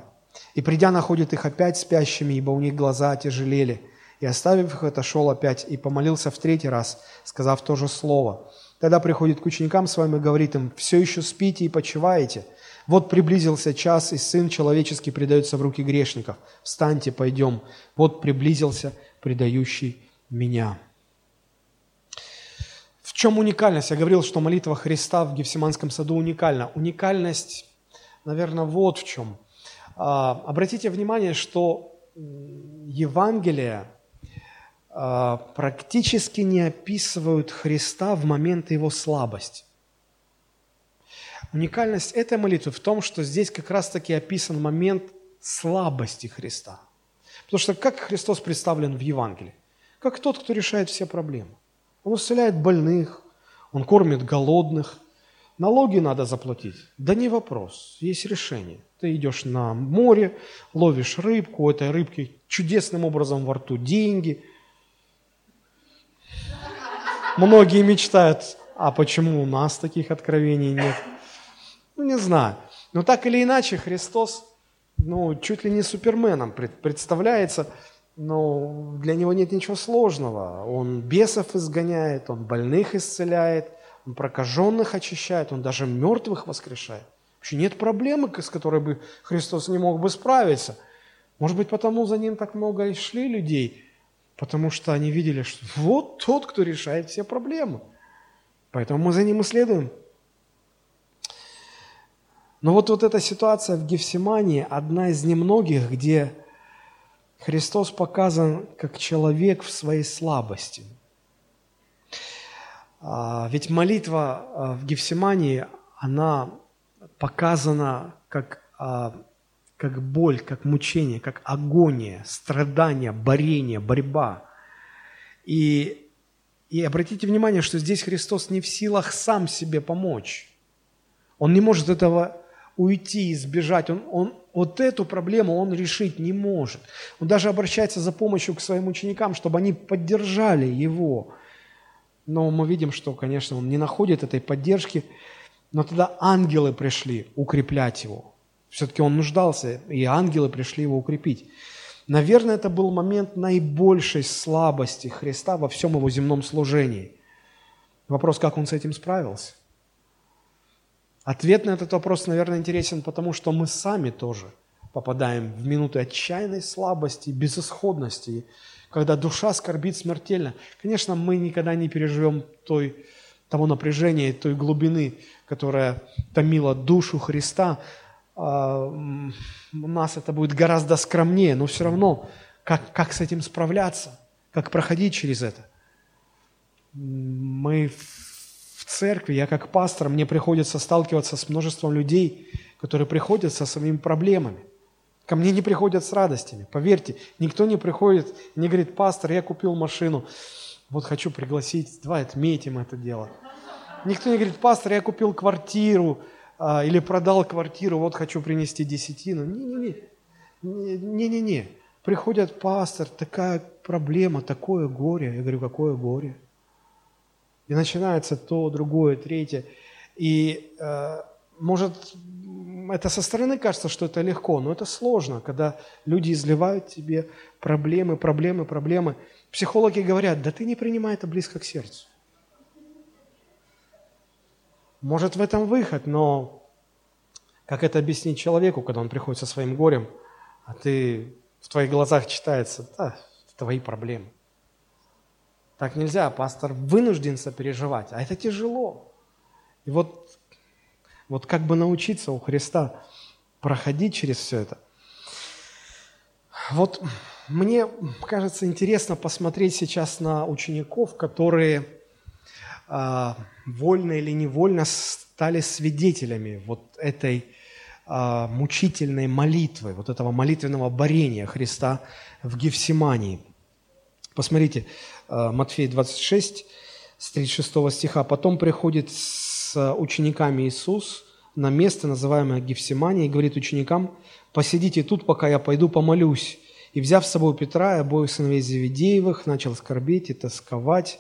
И придя, находит их опять спящими, ибо у них глаза отяжелели. И оставив их, отошел опять и помолился в третий раз, сказав то же слово. Тогда приходит к ученикам с вами и говорит им, «Все еще спите и почиваете? Вот приблизился час, и Сын Человеческий предается в руки грешников. Встаньте, пойдем. Вот приблизился предающий меня» чем уникальность? Я говорил, что молитва Христа в Гефсиманском саду уникальна. Уникальность, наверное, вот в чем. А, обратите внимание, что Евангелие практически не описывают Христа в момент его слабости. Уникальность этой молитвы в том, что здесь как раз-таки описан момент слабости Христа. Потому что как Христос представлен в Евангелии? Как тот, кто решает все проблемы. Он исцеляет больных, он кормит голодных. Налоги надо заплатить. Да не вопрос, есть решение. Ты идешь на море, ловишь рыбку, у этой рыбки чудесным образом во рту деньги. Многие мечтают, а почему у нас таких откровений нет? Ну, не знаю. Но так или иначе, Христос, ну, чуть ли не суперменом представляется – но для него нет ничего сложного. Он бесов изгоняет, он больных исцеляет, он прокаженных очищает, он даже мертвых воскрешает. Вообще нет проблемы, с которой бы Христос не мог бы справиться. Может быть, потому за ним так много и шли людей, потому что они видели, что вот тот, кто решает все проблемы. Поэтому мы за ним и следуем. Но вот, вот эта ситуация в Гефсимании одна из немногих, где Христос показан как человек в своей слабости. А, ведь молитва а, в Гефсимании, она показана как, а, как боль, как мучение, как агония, страдание, борение, борьба. И, и обратите внимание, что здесь Христос не в силах сам себе помочь. Он не может этого уйти, избежать. Он, он, вот эту проблему он решить не может. Он даже обращается за помощью к своим ученикам, чтобы они поддержали его. Но мы видим, что, конечно, он не находит этой поддержки, но тогда ангелы пришли укреплять его. Все-таки он нуждался, и ангелы пришли его укрепить. Наверное, это был момент наибольшей слабости Христа во всем его земном служении. Вопрос, как он с этим справился? Ответ на этот вопрос, наверное, интересен, потому что мы сами тоже попадаем в минуты отчаянной слабости, безысходности, когда душа скорбит смертельно. Конечно, мы никогда не переживем той, того напряжения, той глубины, которая томила душу Христа. А, у нас это будет гораздо скромнее, но все равно, как, как с этим справляться, как проходить через это. Мы церкви, я как пастор, мне приходится сталкиваться с множеством людей, которые приходят со своими проблемами. Ко мне не приходят с радостями. Поверьте, никто не приходит не говорит, пастор, я купил машину, вот хочу пригласить, давай отметим это дело. Никто не говорит, пастор, я купил квартиру или продал квартиру, вот хочу принести десятину. Не-не-не. Не-не-не. Приходят, пастор, такая проблема, такое горе. Я говорю, какое горе? И начинается то, другое, третье. И э, может, это со стороны кажется, что это легко, но это сложно, когда люди изливают тебе проблемы, проблемы, проблемы. Психологи говорят, да ты не принимай это близко к сердцу. Может, в этом выход, но как это объяснить человеку, когда он приходит со своим горем, а ты в твоих глазах читается, да, твои проблемы. Так нельзя, пастор вынужден сопереживать, а это тяжело. И вот, вот как бы научиться у Христа проходить через все это. Вот мне кажется интересно посмотреть сейчас на учеников, которые вольно или невольно стали свидетелями вот этой э, мучительной молитвы, вот этого молитвенного борения Христа в Гефсимании. Посмотрите, э, Матфея 26, с 36 стиха. «Потом приходит с учениками Иисус на место, называемое Гефсимания, и говорит ученикам, «Посидите тут, пока я пойду помолюсь». И, взяв с собой Петра и обоих сыновей Завидеевых, начал скорбеть и тосковать.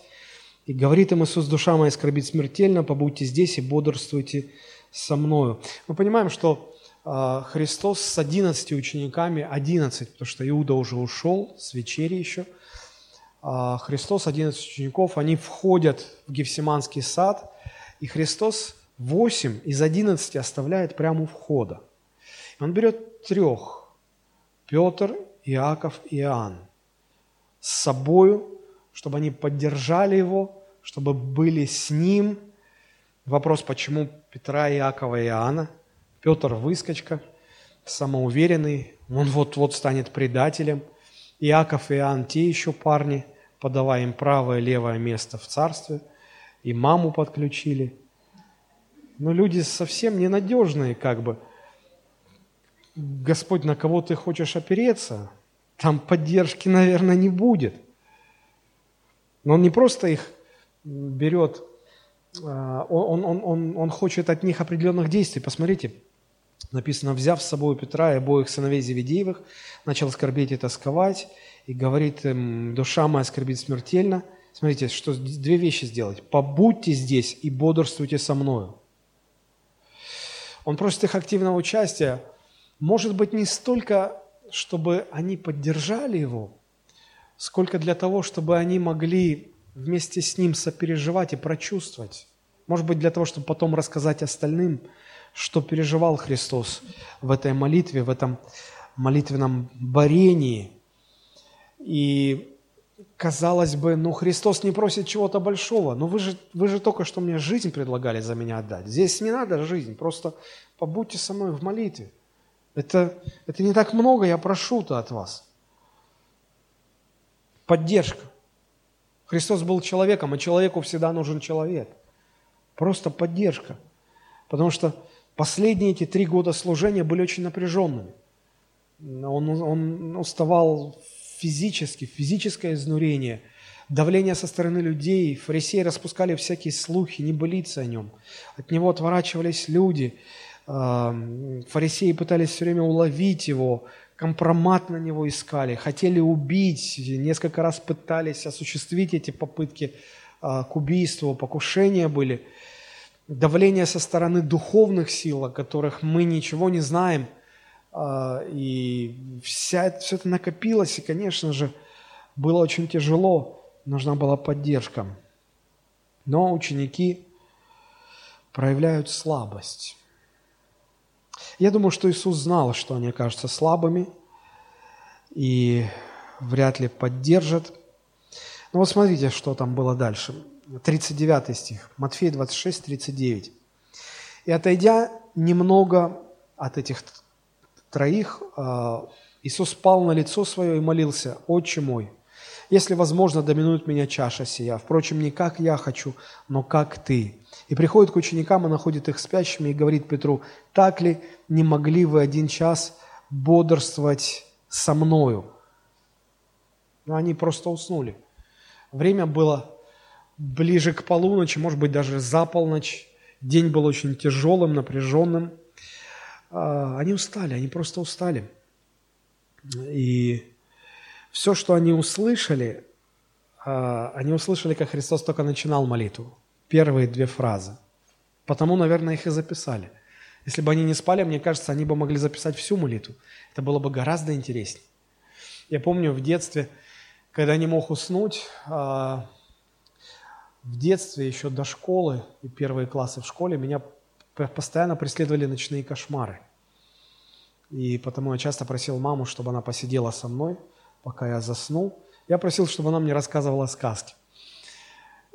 И говорит им Иисус, душа моя скорбит смертельно, побудьте здесь и бодрствуйте со мною. Мы понимаем, что э, Христос с одиннадцати учениками, одиннадцать, потому что Иуда уже ушел с вечери еще, э, Христос, одиннадцать учеников, они входят в Гефсиманский сад, и Христос восемь из одиннадцати оставляет прямо у входа. Он берет трех, Петр, Иаков и Иоанн с собою, чтобы они поддержали его, чтобы были с ним. Вопрос, почему Петра, Иакова и Иоанна? Петр – выскочка, самоуверенный, он вот-вот станет предателем. Иаков и Иоанн – те еще парни, подавая им правое и левое место в царстве. И маму подключили. Но люди совсем ненадежные, как бы. Господь, на кого ты хочешь опереться? там поддержки, наверное, не будет. Но он не просто их берет, а, он, он, он, он хочет от них определенных действий. Посмотрите, написано, взяв с собой Петра и обоих сыновей Зеведеевых, начал скорбеть и тосковать, и говорит им, душа моя скорбит смертельно. Смотрите, что две вещи сделать. Побудьте здесь и бодрствуйте со мною. Он просит их активного участия, может быть, не столько чтобы они поддержали его, сколько для того, чтобы они могли вместе с ним сопереживать и прочувствовать. Может быть, для того, чтобы потом рассказать остальным, что переживал Христос в этой молитве, в этом молитвенном борении. И казалось бы, ну Христос не просит чего-то большого, но вы же, вы же только что мне жизнь предлагали за меня отдать. Здесь не надо жизнь, просто побудьте со мной в молитве. Это, это не так много, я прошу-то от вас. Поддержка. Христос был человеком, а человеку всегда нужен человек. Просто поддержка. Потому что последние эти три года служения были очень напряженными. Он, он уставал физически, физическое изнурение, давление со стороны людей. Фарисеи распускали всякие слухи, не небылицы о нем. От него отворачивались люди – Фарисеи пытались все время уловить его, компромат на него искали, хотели убить, несколько раз пытались осуществить эти попытки а, к убийству, покушения были. Давление со стороны духовных сил, о которых мы ничего не знаем. А, и вся, все это накопилось, и, конечно же, было очень тяжело, нужна была поддержка. Но ученики проявляют слабость. Я думаю, что Иисус знал, что они окажутся слабыми и вряд ли поддержат. Но вот смотрите, что там было дальше. 39 стих, Матфея 26, 39. «И отойдя немного от этих троих, а, Иисус пал на лицо свое и молился, «Отче мой, если возможно, доминует меня чаша сия. Впрочем, не как я хочу, но как ты. И приходит к ученикам и находит их спящими и говорит Петру, так ли не могли вы один час бодрствовать со мною? Но они просто уснули. Время было ближе к полуночи, может быть, даже за полночь. День был очень тяжелым, напряженным. А, они устали, они просто устали. И все, что они услышали, а, они услышали, как Христос только начинал молитву. Первые две фразы. Потому, наверное, их и записали. Если бы они не спали, мне кажется, они бы могли записать всю молитву. Это было бы гораздо интереснее. Я помню в детстве, когда не мог уснуть, а, в детстве, еще до школы и первые классы в школе, меня постоянно преследовали ночные кошмары. И потому я часто просил маму, чтобы она посидела со мной, пока я заснул. Я просил, чтобы она мне рассказывала сказки.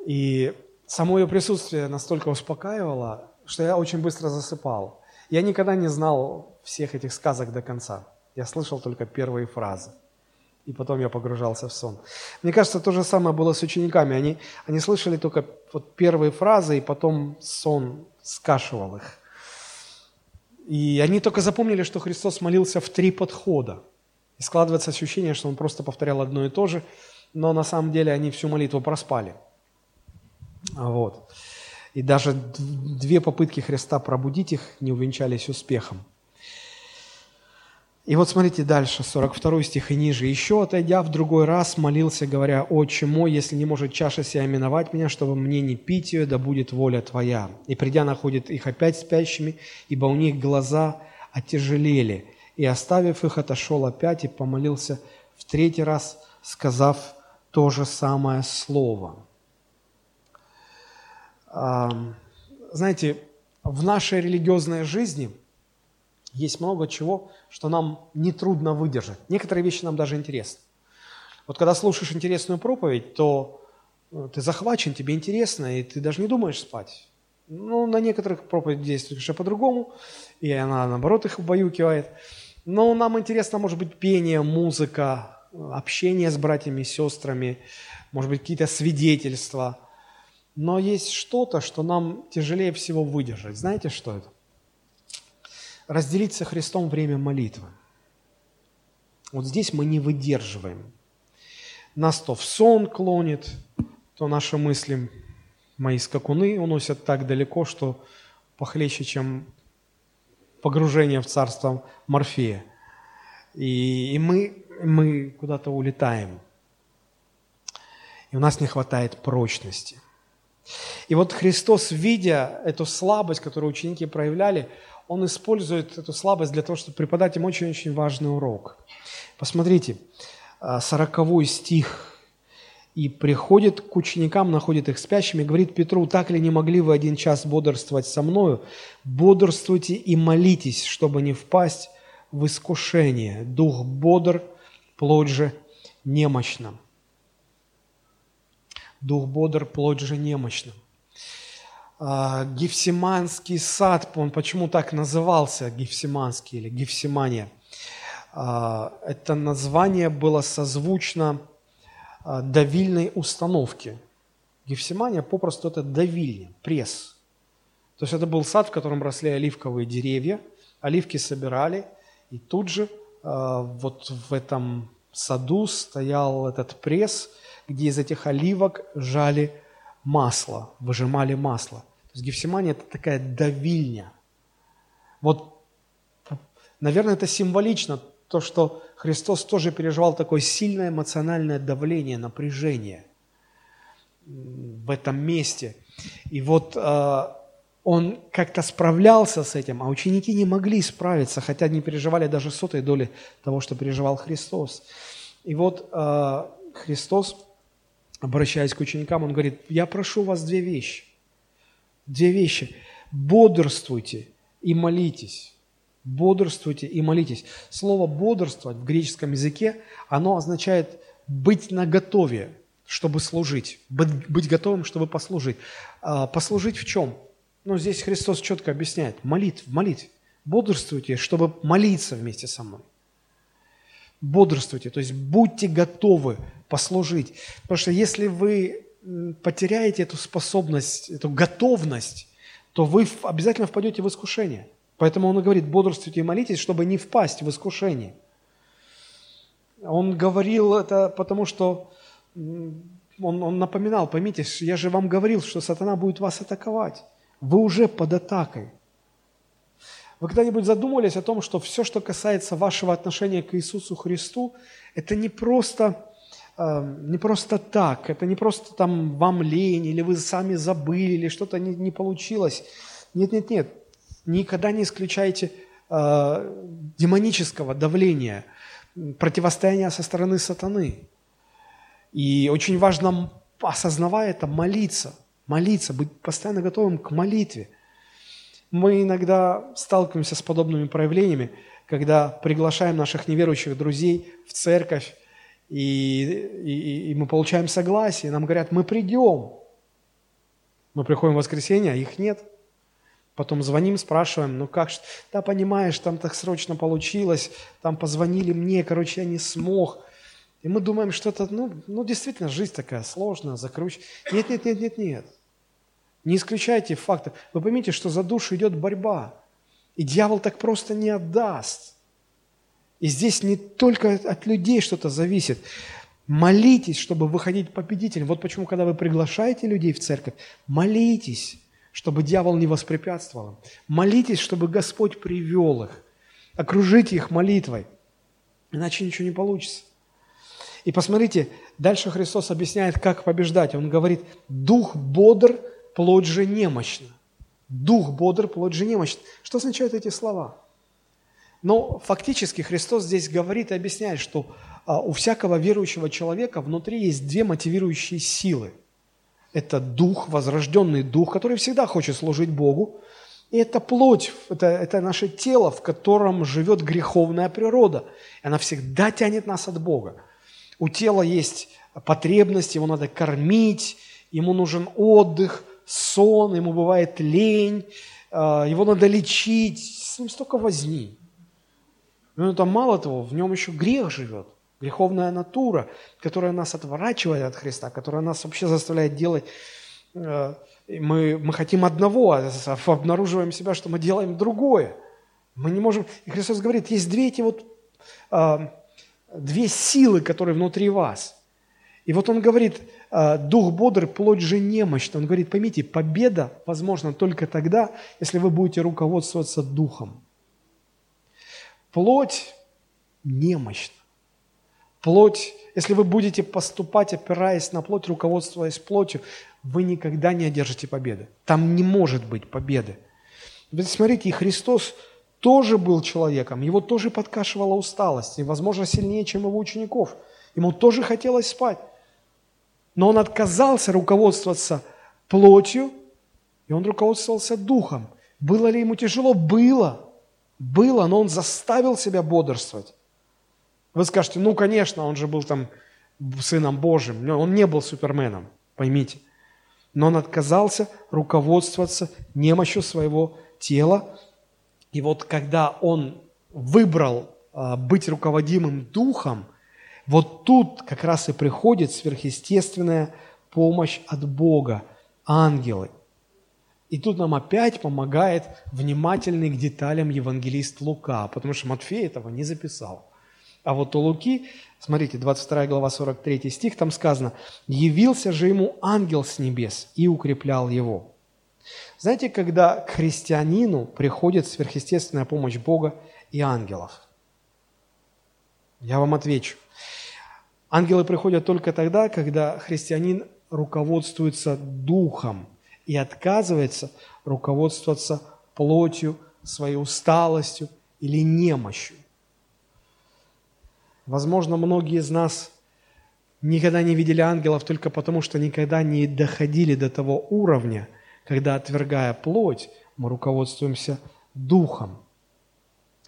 И само ее присутствие настолько успокаивало, что я очень быстро засыпал. Я никогда не знал всех этих сказок до конца. Я слышал только первые фразы. И потом я погружался в сон. Мне кажется, то же самое было с учениками. Они, они слышали только вот первые фразы, и потом сон скашивал их. И они только запомнили, что Христос молился в три подхода. И складывается ощущение, что он просто повторял одно и то же, но на самом деле они всю молитву проспали. Вот. И даже две попытки Христа пробудить их не увенчались успехом. И вот смотрите дальше, 42 стих и ниже. «Еще, отойдя в другой раз, молился, говоря, «Отче мой, если не может чаша сия именовать меня, чтобы мне не пить ее, да будет воля Твоя». И придя, находит их опять спящими, ибо у них глаза отяжелели. И, оставив их, отошел опять и помолился в третий раз, сказав то же самое слово. Знаете, в нашей религиозной жизни – есть много чего, что нам нетрудно выдержать. Некоторые вещи нам даже интересны. Вот когда слушаешь интересную проповедь, то э, ты захвачен, тебе интересно, и ты даже не думаешь спать. Ну, на некоторых проповедь действует уже по-другому, и она, наоборот, их убаюкивает. Но нам интересно, может быть, пение, музыка, общение с братьями и сестрами, может быть, какие-то свидетельства. Но есть что-то, что нам тяжелее всего выдержать. Знаете, что это? разделить со Христом время молитвы. Вот здесь мы не выдерживаем. Нас то в сон клонит, то наши мысли, мои скакуны уносят так далеко, что похлеще, чем погружение в царство Морфея. И, и мы, мы куда-то улетаем. И у нас не хватает прочности. И вот Христос, видя эту слабость, которую ученики проявляли, он использует эту слабость для того, чтобы преподать им очень-очень важный урок. Посмотрите, а, сороковой стих. «И приходит к ученикам, находит их спящими, говорит Петру, так ли не могли вы один час бодрствовать со мною? Бодрствуйте и молитесь, чтобы не впасть в искушение. Дух бодр, плоть же немощна». Дух бодр, плоть же немощна. А, Гефсиманский сад, он почему так назывался, Гефсиманский или Гефсимания? А, это название было созвучно а, давильной установке. Гефсимания попросту это давильня, пресс. То есть это был сад, в котором росли оливковые деревья, оливки собирали, и тут же вот в этом саду стоял этот пресс, где из этих оливок жали масло, выжимали масло. То есть Гефсимания – это такая давильня. Вот, наверное, это символично, то, что Христос тоже переживал такое сильное эмоциональное давление, напряжение в этом месте. И вот э, он как-то справлялся с этим, а ученики не могли справиться, хотя не переживали даже сотой доли того, что переживал Христос. И вот э, Христос, обращаясь к ученикам, он говорит, я прошу вас две вещи. Две вещи. Бодрствуйте и молитесь. Бодрствуйте и молитесь. Слово «бодрствовать» в греческом языке, оно означает быть наготове, чтобы служить. Быть, готовым, чтобы послужить. А, послужить в чем? Ну, здесь Христос четко объясняет. Молит, молить. Бодрствуйте, чтобы молиться вместе со мной. Бодрствуйте, то есть будьте готовы послужить. Потому что если вы потеряете эту способность, эту готовность, то вы обязательно впадете в искушение. Поэтому он и говорит, бодрствуйте и молитесь, чтобы не впасть в искушение. Он говорил это потому, что он, он напоминал, поймите, я же вам говорил, что сатана будет вас атаковать. Вы уже под атакой. Вы когда-нибудь задумывались о том, что все, что касается вашего отношения к Иисусу Христу, это не просто Эм, не просто так, это не просто там вам лень, или вы сами забыли, или что-то не, не получилось. Нет, нет, нет. Никогда не исключайте э, демонического давления, противостояния со стороны сатаны. И очень важно, осознавая это, молиться, молиться, быть постоянно готовым к молитве. Мы иногда сталкиваемся с подобными проявлениями, когда приглашаем наших неверующих друзей в церковь, и, и, и мы получаем согласие, нам говорят, мы придем. Мы приходим в воскресенье, а их нет. Потом звоним, спрашиваем, ну как, да понимаешь, там так срочно получилось, там позвонили мне, короче, я не смог. И мы думаем, что это, ну, ну действительно, жизнь такая сложная, закрученная. Нет, нет, нет, нет, нет. Не исключайте факты. Вы поймите, что за душу идет борьба. И дьявол так просто не отдаст. И здесь не только от людей что-то зависит. Молитесь, чтобы выходить победителем. Вот почему, когда вы приглашаете людей в церковь, молитесь, чтобы дьявол не воспрепятствовал им. Молитесь, чтобы Господь привел их. Окружите их молитвой. Иначе ничего не получится. И посмотрите, дальше Христос объясняет, как побеждать. Он говорит, дух бодр, плоть же немощна. Дух бодр, плоть же немощна. Что означают эти слова? Но фактически Христос здесь говорит и объясняет, что а, у всякого верующего человека внутри есть две мотивирующие силы. Это дух, возрожденный дух, который всегда хочет служить Богу. И это плоть, это, это наше тело, в котором живет греховная природа. Она всегда тянет нас от Бога. У тела есть потребность, его надо кормить, ему нужен отдых, сон, ему бывает лень, а, его надо лечить, с ним столько возни. Но это мало того, в нем еще грех живет, греховная натура, которая нас отворачивает от Христа, которая нас вообще заставляет делать э, мы, мы хотим одного, а обнаруживаем себя, что мы делаем другое. Мы не можем... И Христос говорит, есть две эти вот, две силы, которые внутри вас. И вот Он говорит, э, дух бодрый, плоть же немощна. Он говорит, поймите, победа возможна только тогда, если вы будете руководствоваться духом. Плоть немощна. Плоть, если вы будете поступать, опираясь на плоть, руководствуясь плотью, вы никогда не одержите победы. Там не может быть победы. Вы смотрите, и Христос тоже был человеком, его тоже подкашивала усталость, и, возможно, сильнее, чем его учеников. Ему тоже хотелось спать. Но он отказался руководствоваться плотью, и он руководствовался духом. Было ли ему тяжело? Было. Было, но он заставил себя бодрствовать. Вы скажете, ну, конечно, он же был там сыном Божьим. Он не был суперменом, поймите. Но он отказался руководствоваться немощью своего тела. И вот когда он выбрал а, быть руководимым духом, вот тут как раз и приходит сверхъестественная помощь от Бога, ангелы – и тут нам опять помогает внимательный к деталям евангелист Лука, потому что Матфей этого не записал. А вот у Луки, смотрите, 22 глава, 43 стих, там сказано, «Явился же ему ангел с небес и укреплял его». Знаете, когда к христианину приходит сверхъестественная помощь Бога и ангелов? Я вам отвечу. Ангелы приходят только тогда, когда христианин руководствуется Духом – и отказывается руководствоваться плотью, своей усталостью или немощью. Возможно, многие из нас никогда не видели ангелов только потому, что никогда не доходили до того уровня, когда, отвергая плоть, мы руководствуемся духом,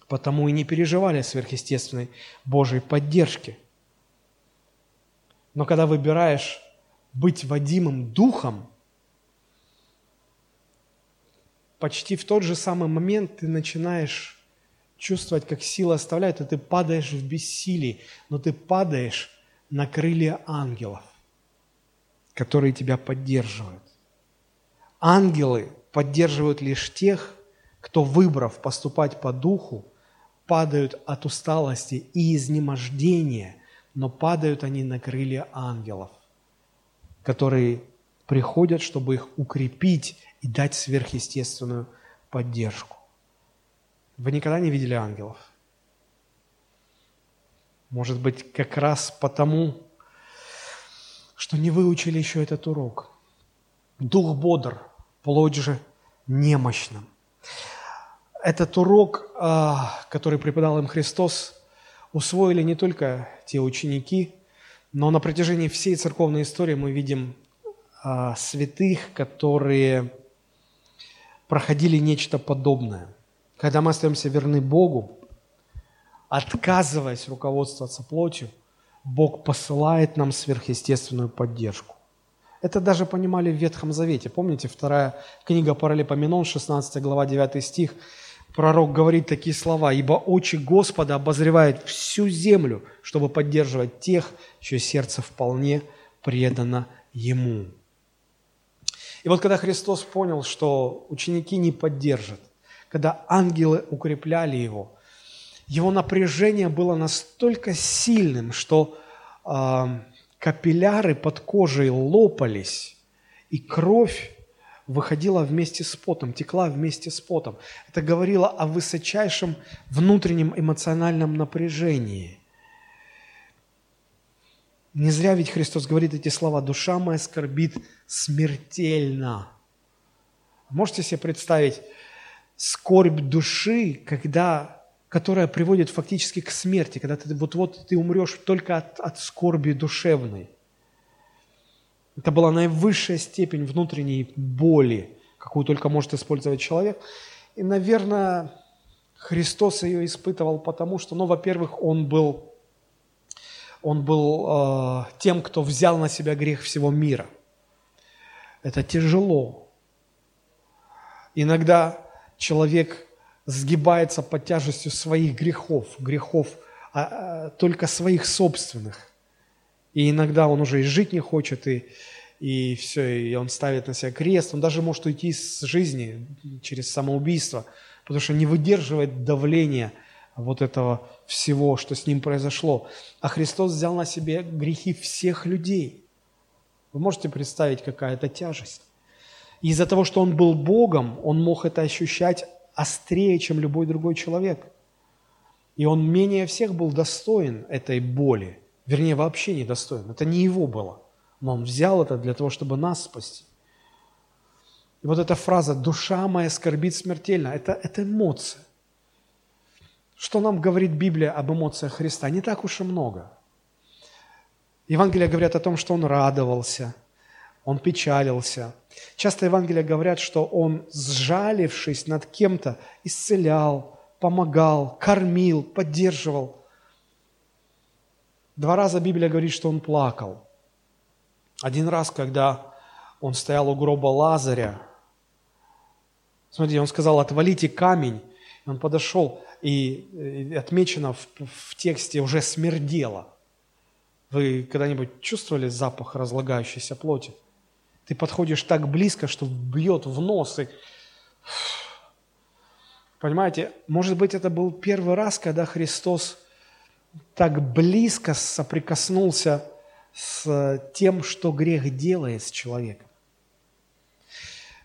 потому и не переживали сверхъестественной Божьей поддержки. Но когда выбираешь быть водимым духом – почти в тот же самый момент ты начинаешь чувствовать, как сила оставляет, и ты падаешь в бессилии, но ты падаешь на крылья ангелов, которые тебя поддерживают. Ангелы поддерживают лишь тех, кто, выбрав поступать по духу, падают от усталости и изнемождения, но падают они на крылья ангелов, которые приходят, чтобы их укрепить и дать сверхъестественную поддержку. Вы никогда не видели ангелов? Может быть, как раз потому, что не выучили еще этот урок. Дух бодр, плоть же немощна. этот урок, а, который преподал им Христос, усвоили не только те ученики, но на протяжении всей церковной истории мы видим а, святых, которые проходили нечто подобное. Когда мы остаемся верны Богу, отказываясь руководствоваться плотью, Бог посылает нам сверхъестественную поддержку. Это даже понимали в Ветхом Завете. Помните, вторая книга Паралипоменон, 16 глава, 9 стих. Пророк говорит такие слова. «Ибо очи Господа обозревают всю землю, чтобы поддерживать тех, чье сердце вполне предано Ему». И вот когда Христос понял, что ученики не поддержат, когда ангелы укрепляли его, его напряжение было настолько сильным, что э, капилляры под кожей лопались, и кровь выходила вместе с потом, текла вместе с потом. Это говорило о высочайшем внутреннем эмоциональном напряжении. Не зря ведь Христос говорит эти слова «душа моя скорбит смертельно». Можете себе представить скорбь души, когда, которая приводит фактически к смерти, когда ты вот-вот ты умрешь только от, от скорби душевной. Это была наивысшая степень внутренней боли, какую только может использовать человек. И, наверное, Христос ее испытывал потому, что, ну, во-первых, Он был, он был э, тем, кто взял на себя грех всего мира. Это тяжело. Иногда человек сгибается под тяжестью своих грехов, грехов а, а, только своих собственных. И иногда он уже и жить не хочет, и, и все, и он ставит на себя крест. Он даже может уйти из жизни через самоубийство, потому что не выдерживает давления вот этого всего, что с ним произошло. А Христос взял на себе грехи всех людей. Вы можете представить, какая это тяжесть? Из-за того, что он был Богом, он мог это ощущать острее, чем любой другой человек. И он менее всех был достоин этой боли. Вернее, вообще не достоин. Это не его было. Но он взял это для того, чтобы нас спасти. И вот эта фраза «душа моя скорбит смертельно» это, – это эмоция. Что нам говорит Библия об эмоциях Христа? Не так уж и много. Евангелия говорят о том, что он радовался – он печалился. Часто Евангелия говорят, что он, сжалившись над кем-то, исцелял, помогал, кормил, поддерживал. Два раза Библия говорит, что он плакал. Один раз, когда он стоял у гроба Лазаря, смотрите, он сказал, отвалите камень. И он подошел, и отмечено в, в тексте уже смердело. Вы когда-нибудь чувствовали запах разлагающейся плоти? Ты подходишь так близко, что бьет в нос. И... Понимаете, может быть, это был первый раз, когда Христос так близко соприкоснулся с тем, что грех делает с человеком.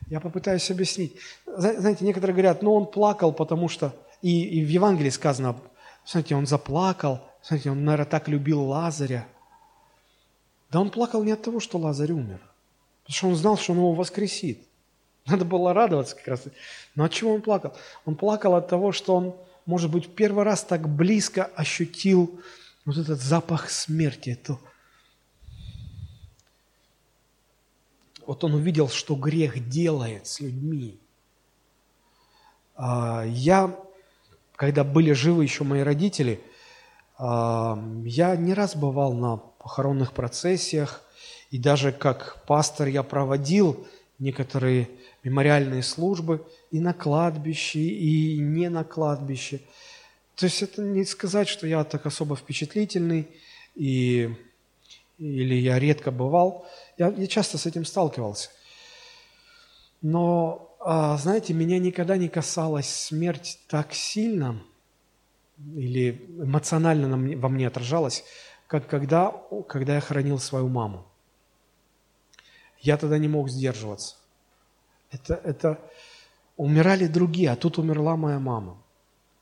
Я попытаюсь объяснить. Знаете, некоторые говорят, ну он плакал, потому что... И, и в Евангелии сказано, смотрите, он заплакал, смотрите, он, наверное, так любил Лазаря. Да он плакал не от того, что Лазарь умер. Потому что он знал, что он его воскресит. Надо было радоваться как раз. Но от чего он плакал? Он плакал от того, что он, может быть, в первый раз так близко ощутил вот этот запах смерти. Это... Вот он увидел, что грех делает с людьми. А, я, когда были живы еще мои родители, а, я не раз бывал на похоронных процессиях, и даже как пастор я проводил некоторые мемориальные службы и на кладбище, и не на кладбище. То есть это не сказать, что я так особо впечатлительный, и, или я редко бывал. Я, я часто с этим сталкивался. Но, а, знаете, меня никогда не касалась смерть так сильно, или эмоционально во мне отражалась, как когда, когда я хоронил свою маму. Я тогда не мог сдерживаться. Это, это умирали другие, а тут умерла моя мама.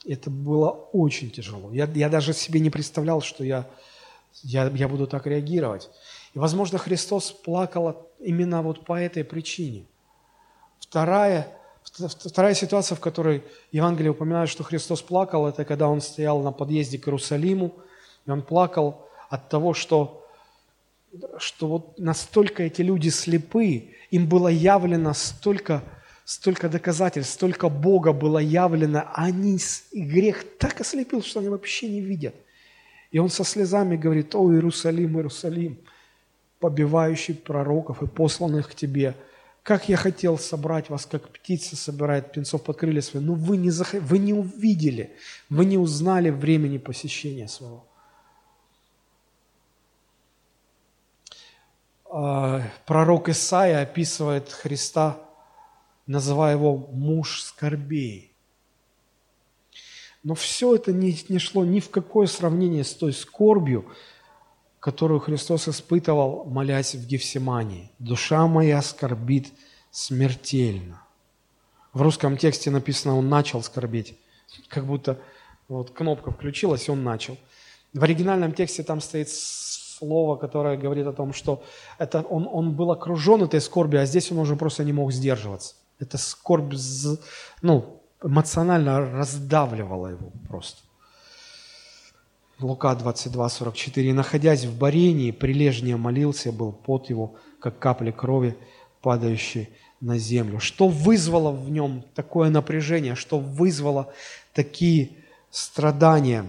Это было очень тяжело. Я, я даже себе не представлял, что я, я, я буду так реагировать. И, возможно, Христос плакал именно вот по этой причине. Вторая, Вторая ситуация, в которой Евангелие упоминает, что Христос плакал, это когда Он стоял на подъезде к Иерусалиму, и Он плакал от того, что, что вот настолько эти люди слепы, им было явлено столько, столько доказательств, столько Бога было явлено, а они, и грех так ослепил, что они вообще не видят. И Он со слезами говорит, «О, Иерусалим, Иерусалим, побивающий пророков и посланных к тебе – как я хотел собрать вас, как птица собирает птенцов под крылья свои, но вы не, зах... вы не увидели, вы не узнали времени посещения своего. Пророк Исаия описывает Христа, называя его «муж скорбей». Но все это не, не шло ни в какое сравнение с той скорбью, которую Христос испытывал, молясь в Гефсимании. «Душа моя скорбит смертельно». В русском тексте написано «он начал скорбить», как будто вот кнопка включилась, и он начал. В оригинальном тексте там стоит слово, которое говорит о том, что это он, он был окружен этой скорбью, а здесь он уже просто не мог сдерживаться. Это скорбь ну, эмоционально раздавливала его просто. Лука 22, 44. находясь в Барении, прилежнее молился, был пот его, как капли крови, падающие на землю. Что вызвало в нем такое напряжение, что вызвало такие страдания?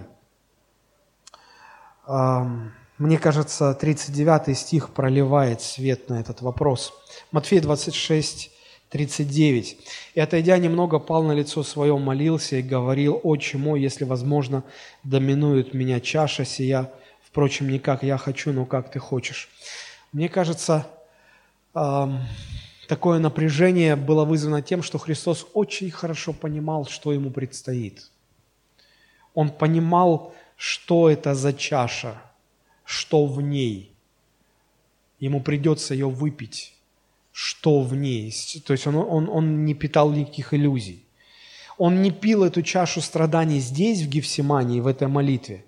Мне кажется, 39 стих проливает свет на этот вопрос. Матфея 26, 39. «И, отойдя немного, пал на лицо свое, молился и говорил, «Отче мой, если возможно, доминует меня чаша сия, впрочем, не как я хочу, но как ты хочешь». Мне кажется, такое напряжение было вызвано тем, что Христос очень хорошо понимал, что ему предстоит. Он понимал, что это за чаша, что в ней. Ему придется ее выпить что в ней. То есть он, он, он не питал никаких иллюзий. Он не пил эту чашу страданий здесь, в Гефсимании, в этой молитве.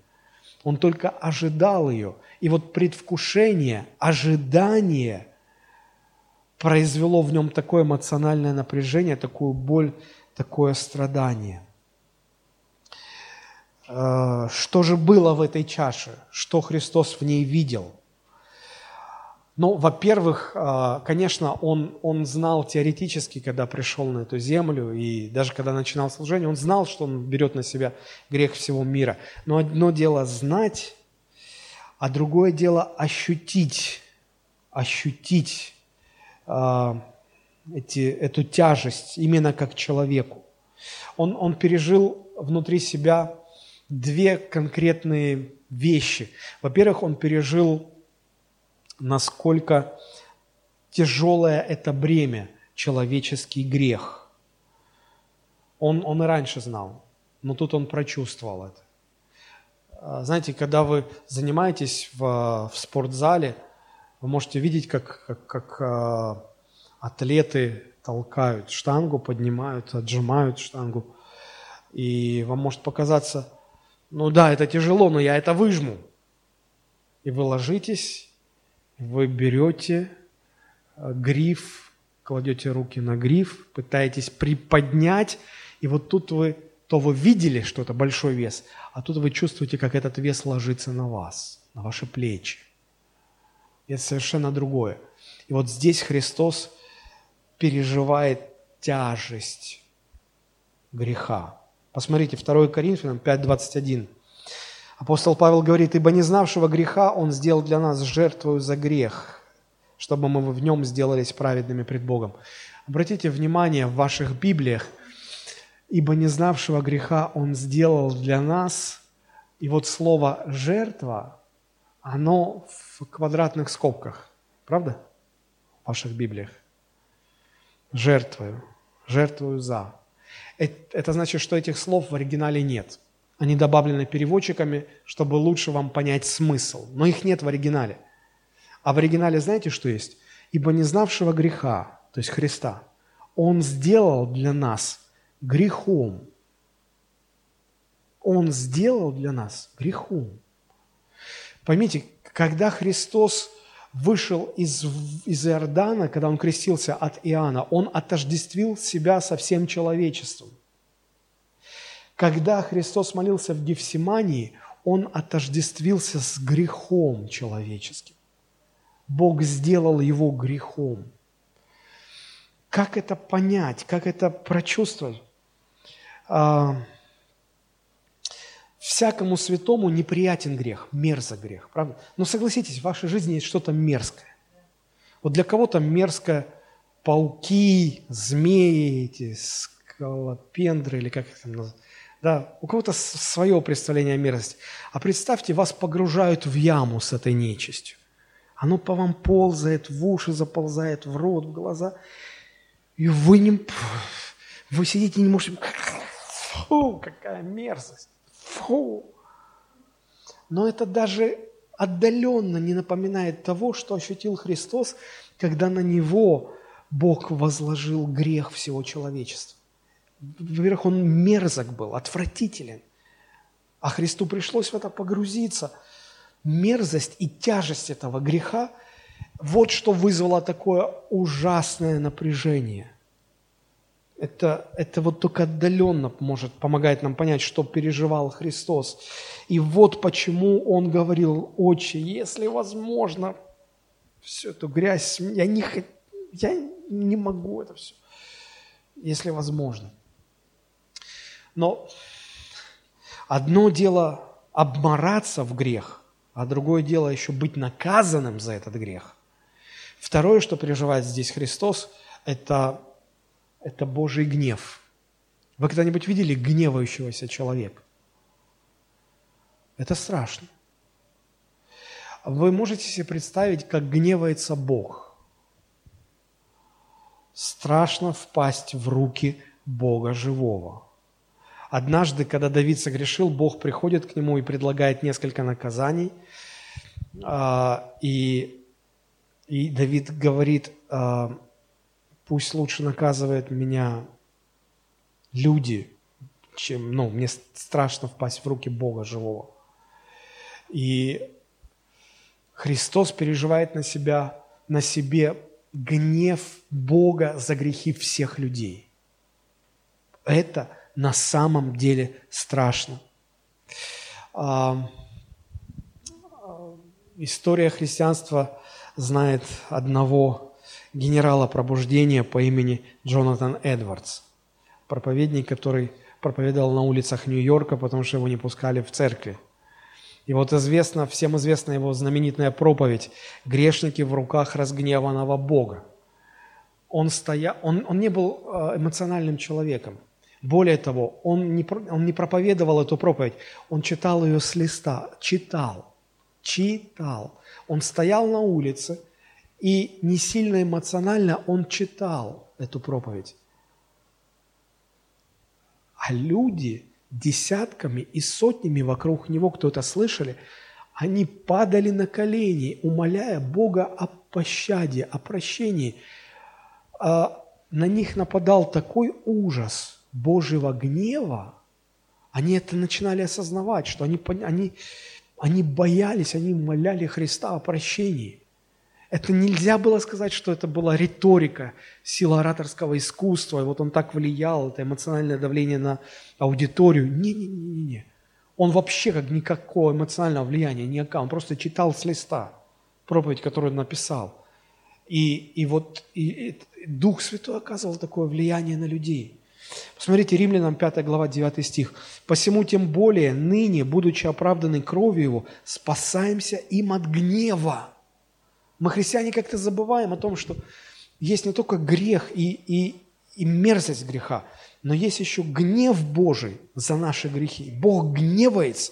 Он только ожидал ее. И вот предвкушение, ожидание произвело в нем такое эмоциональное напряжение, такую боль, такое страдание. Э, что же было в этой чаше? Что Христос в ней видел – ну, во-первых, а, конечно, он, он знал теоретически, когда пришел на эту землю, и даже когда начинал служение, он знал, что он берет на себя грех всего мира. Но одно дело знать, а другое дело ощутить, ощутить э, эти, эту тяжесть именно как человеку. Он, он пережил внутри себя две конкретные вещи. Во-первых, он пережил насколько тяжелое это бремя, человеческий грех. Он, он и раньше знал, но тут он прочувствовал это. А, знаете, когда вы занимаетесь в, в спортзале, вы можете видеть, как, как, как а, атлеты толкают штангу, поднимают, отжимают штангу. И вам может показаться, ну да, это тяжело, но я это выжму. И вы ложитесь, вы берете э, гриф, кладете руки на гриф, пытаетесь приподнять, и вот тут вы, то вы видели, что это большой вес, а тут вы чувствуете, как этот вес ложится на вас, на ваши плечи. И это совершенно другое. И вот здесь Христос переживает тяжесть греха. Посмотрите, 2 Коринфянам 5.21. Апостол Павел говорит, «Ибо не знавшего греха Он сделал для нас жертвою за грех, чтобы мы в нем сделались праведными пред Богом». Обратите внимание в ваших Библиях, «Ибо не знавшего греха Он сделал для нас». И вот слово «жертва», оно в квадратных скобках. Правда? В ваших Библиях. Жертвою. Жертвую за. Это значит, что этих слов в оригинале нет – они добавлены переводчиками, чтобы лучше вам понять смысл. Но их нет в оригинале. А в оригинале знаете, что есть? «Ибо не знавшего греха, то есть Христа, Он сделал для нас грехом». Он сделал для нас грехом. Поймите, когда Христос вышел из, из Иордана, когда он крестился от Иоанна, он отождествил себя со всем человечеством. Когда Христос молился в Гефсимании, он отождествился с грехом человеческим. Бог сделал его грехом. Как это понять, как это прочувствовать? Всякому святому неприятен грех, мерзок грех, правда? Но согласитесь, в вашей жизни есть что-то мерзкое. Вот для кого-то мерзко пауки, змеи, эти скалопендры, или как там называют. Да, у кого-то свое представление о мерзости. А представьте, вас погружают в яму с этой нечистью. Оно по вам ползает, в уши заползает, в рот, в глаза. И вы не... Вы сидите и не можете... Фу, какая мерзость. Фу. Но это даже отдаленно не напоминает того, что ощутил Христос, когда на Него Бог возложил грех всего человечества. Во-первых, Он мерзок был, отвратителен. А Христу пришлось в это погрузиться – мерзость и тяжесть этого греха, вот что вызвало такое ужасное напряжение. Это, это вот только отдаленно может, помогает нам понять, что переживал Христос. И вот почему Он говорил, «Отче, если возможно, всю эту грязь, я не, я не могу это все, если возможно». Но одно дело обмораться в грех – а другое дело еще быть наказанным за этот грех. Второе, что переживает здесь Христос, это, это Божий гнев. Вы когда-нибудь видели гневающегося человека? Это страшно. Вы можете себе представить, как гневается Бог. Страшно впасть в руки Бога живого. Однажды, когда Давид согрешил, Бог приходит к нему и предлагает несколько наказаний. А, и, и Давид говорит, а, пусть лучше наказывает меня люди, чем, ну, мне страшно впасть в руки Бога живого. И Христос переживает на себя, на себе гнев Бога за грехи всех людей. Это – на самом деле страшно. А, история христианства знает одного генерала пробуждения по имени Джонатан Эдвардс, проповедник, который проповедовал на улицах Нью-Йорка, потому что его не пускали в церкви. И вот известно, всем известна его знаменитая проповедь «Грешники в руках разгневанного Бога». Он, стоя... он, он не был э, эмоциональным человеком – более того, он не, он не проповедовал эту проповедь, он читал ее с листа, читал, читал. Он стоял на улице, и не сильно эмоционально он читал эту проповедь. А люди десятками и сотнями вокруг него, кто это слышали, они падали на колени, умоляя Бога о пощаде, о прощении. А на них нападал такой ужас – Божьего гнева, они это начинали осознавать, что они, они, они боялись, они моляли Христа о прощении. Это нельзя было сказать, что это была риторика, сила ораторского искусства, и вот он так влиял, это эмоциональное давление на аудиторию. Не-не-не-не. Он вообще как никакого эмоционального влияния не оказал, он просто читал с листа проповедь, которую он написал. И, и вот и, и Дух Святой оказывал такое влияние на людей – Посмотрите, Римлянам 5 глава 9 стих. «Посему тем более ныне, будучи оправданы кровью Его, спасаемся им от гнева». Мы, христиане, как-то забываем о том, что есть не только грех и, и, и мерзость греха, но есть еще гнев Божий за наши грехи. Бог гневается,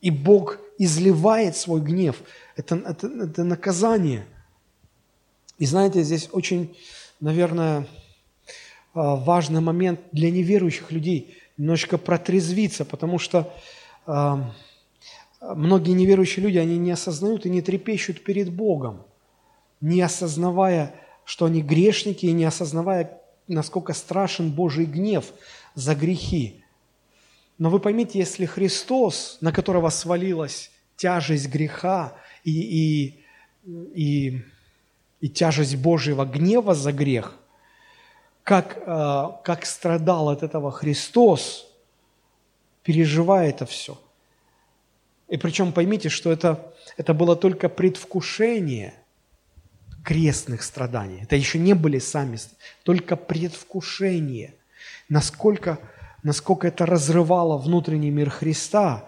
и Бог изливает свой гнев. Это, это, это наказание. И знаете, здесь очень, наверное, а, важный момент для неверующих людей немножечко протрезвиться, потому что а, многие неверующие люди, они не осознают и не трепещут перед Богом, не осознавая, что они грешники, и не осознавая, насколько страшен Божий гнев за грехи. Но вы поймите, если Христос, на которого свалилась тяжесть греха и, и, и, и тяжесть Божьего гнева за грех, как, э, как страдал от этого Христос, переживая это все. И причем поймите, что это, это было только предвкушение крестных страданий. Это еще не были сами, только предвкушение. Насколько, насколько это разрывало внутренний мир Христа,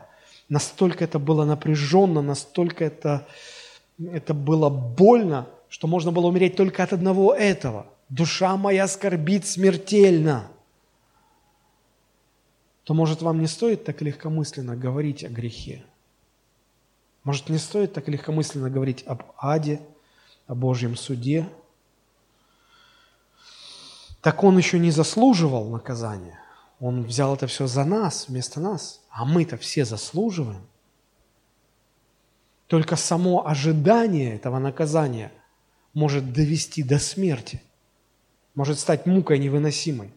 настолько это было напряженно, настолько это, это было больно, что можно было умереть только от одного этого. Душа моя скорбит смертельно. То, может, вам не стоит так легкомысленно говорить о грехе? Может, не стоит так легкомысленно говорить об аде, о Божьем суде? Так он еще не заслуживал наказания. Он взял это все за нас, вместо нас. А мы-то все заслуживаем. Только само ожидание этого наказания может довести до смерти, может стать мукой невыносимой.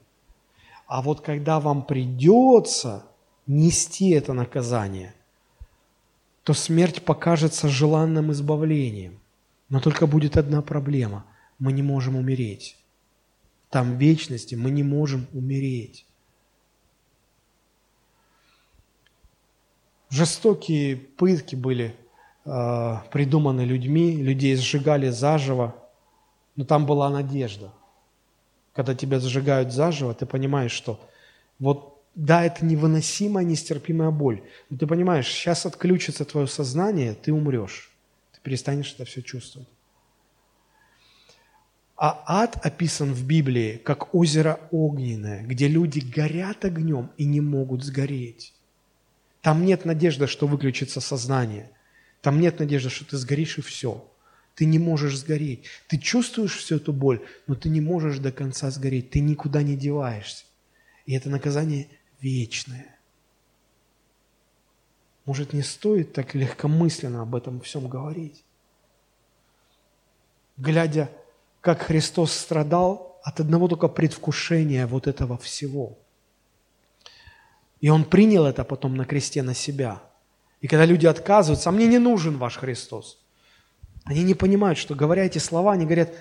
А вот когда вам придется нести это наказание, то смерть покажется желанным избавлением. Но только будет одна проблема. Мы не можем умереть. Там в вечности мы не можем умереть. Жестокие пытки были э, придуманы людьми, людей сжигали заживо, но там была надежда. Когда тебя сжигают заживо, ты понимаешь, что вот да, это невыносимая, нестерпимая боль, но ты понимаешь, сейчас отключится твое сознание, ты умрешь, ты перестанешь это все чувствовать. А ад описан в Библии как озеро огненное, где люди горят огнем и не могут сгореть. Там нет надежды, что выключится сознание. Там нет надежды, что ты сгоришь и все. Ты не можешь сгореть. Ты чувствуешь всю эту боль, но ты не можешь до конца сгореть. Ты никуда не деваешься. И это наказание вечное. Может, не стоит так легкомысленно об этом всем говорить? Глядя, как Христос страдал от одного только предвкушения вот этого всего – и он принял это потом на кресте на себя. И когда люди отказываются, а мне не нужен ваш Христос, они не понимают, что говоря эти слова, они говорят,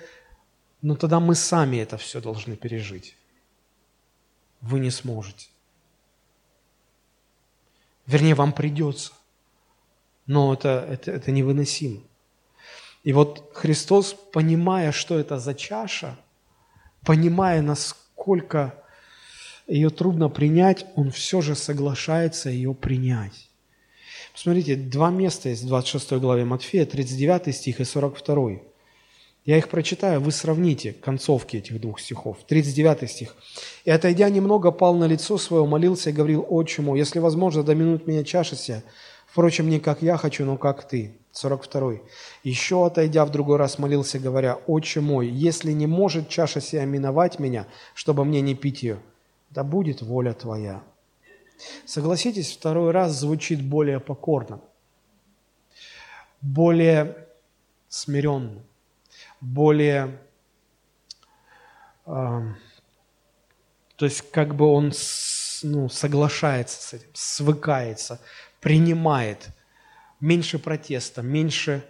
ну тогда мы сами это все должны пережить. Вы не сможете. Вернее, вам придется. Но это, это, это невыносимо. И вот Христос, понимая, что это за чаша, понимая, насколько ее трудно принять, он все же соглашается ее принять. Посмотрите, два места есть в 26 главе Матфея, 39 стих и 42. Я их прочитаю, вы сравните концовки этих двух стихов. 39 стих. «И, отойдя немного, пал на лицо свое, молился и говорил отчиму, если возможно, доминут меня чаша сия, впрочем, не как я хочу, но как ты». 42. «Еще, отойдя в другой раз, молился, говоря, «Отче мой, если не может чаша сия миновать меня, чтобы мне не пить ее, да будет воля Твоя. Согласитесь, второй раз звучит более покорно, более смиренно, более... Э, то есть как бы он ну, соглашается с этим, свыкается, принимает. Меньше протеста, меньше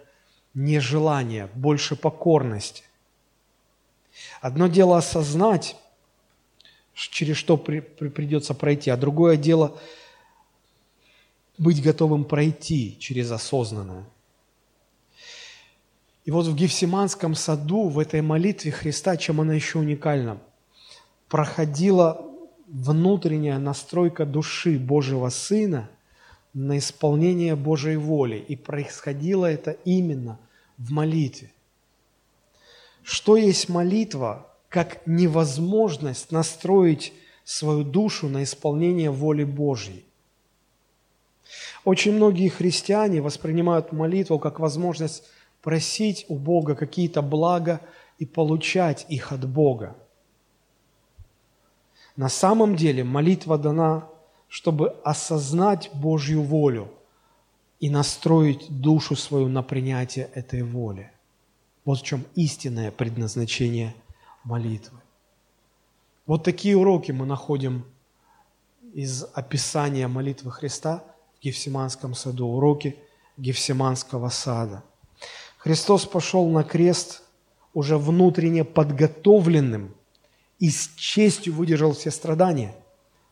нежелания, больше покорности. Одно дело осознать, через что при, при, придется пройти, а другое дело быть готовым пройти через осознанное. И вот в Гефсиманском саду, в этой молитве Христа, чем она еще уникальна, проходила внутренняя настройка души Божьего Сына на исполнение Божьей воли. И происходило это именно в молитве. Что есть молитва? как невозможность настроить свою душу на исполнение воли Божьей. Очень многие христиане воспринимают молитву как возможность просить у Бога какие-то блага и получать их от Бога. На самом деле молитва дана, чтобы осознать Божью волю и настроить душу свою на принятие этой воли. Вот в чем истинное предназначение – молитвы. Вот такие уроки мы находим из описания молитвы Христа в Гефсиманском саду, уроки Гефсиманского сада – Христос пошел на крест уже внутренне подготовленным и с честью выдержал все страдания,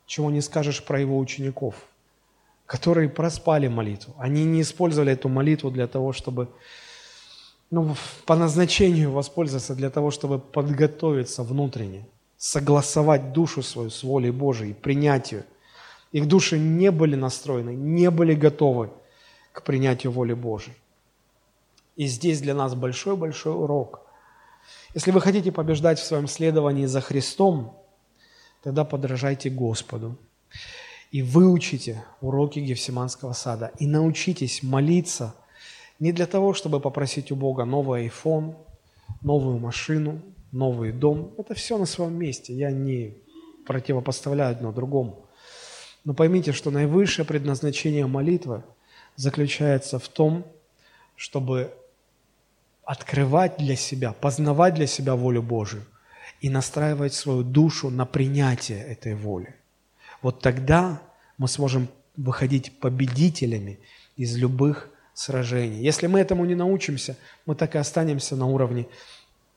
чего не скажешь про его учеников, которые проспали молитву. Они не использовали эту молитву для того, чтобы ну, по назначению воспользоваться для того, чтобы подготовиться внутренне, согласовать душу свою с волей Божией, принять ее. Их души не были настроены, не были готовы к принятию воли Божией. И здесь для нас большой-большой урок. Если вы хотите побеждать в своем следовании за Христом, тогда подражайте Господу и выучите уроки Гефсиманского сада и научитесь молиться – не для того, чтобы попросить у Бога новый iPhone, новую машину, новый дом. Это все на своем месте. Я не противопоставляю одно другому. Но поймите, что наивысшее предназначение молитвы заключается в том, чтобы открывать для себя, познавать для себя волю Божию и настраивать свою душу на принятие этой воли. Вот тогда мы сможем выходить победителями из любых сражений. Если мы этому не научимся, мы так и останемся на уровне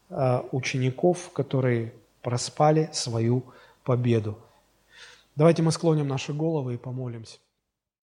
э, учеников, которые проспали свою победу. Давайте мы склоним наши головы и помолимся.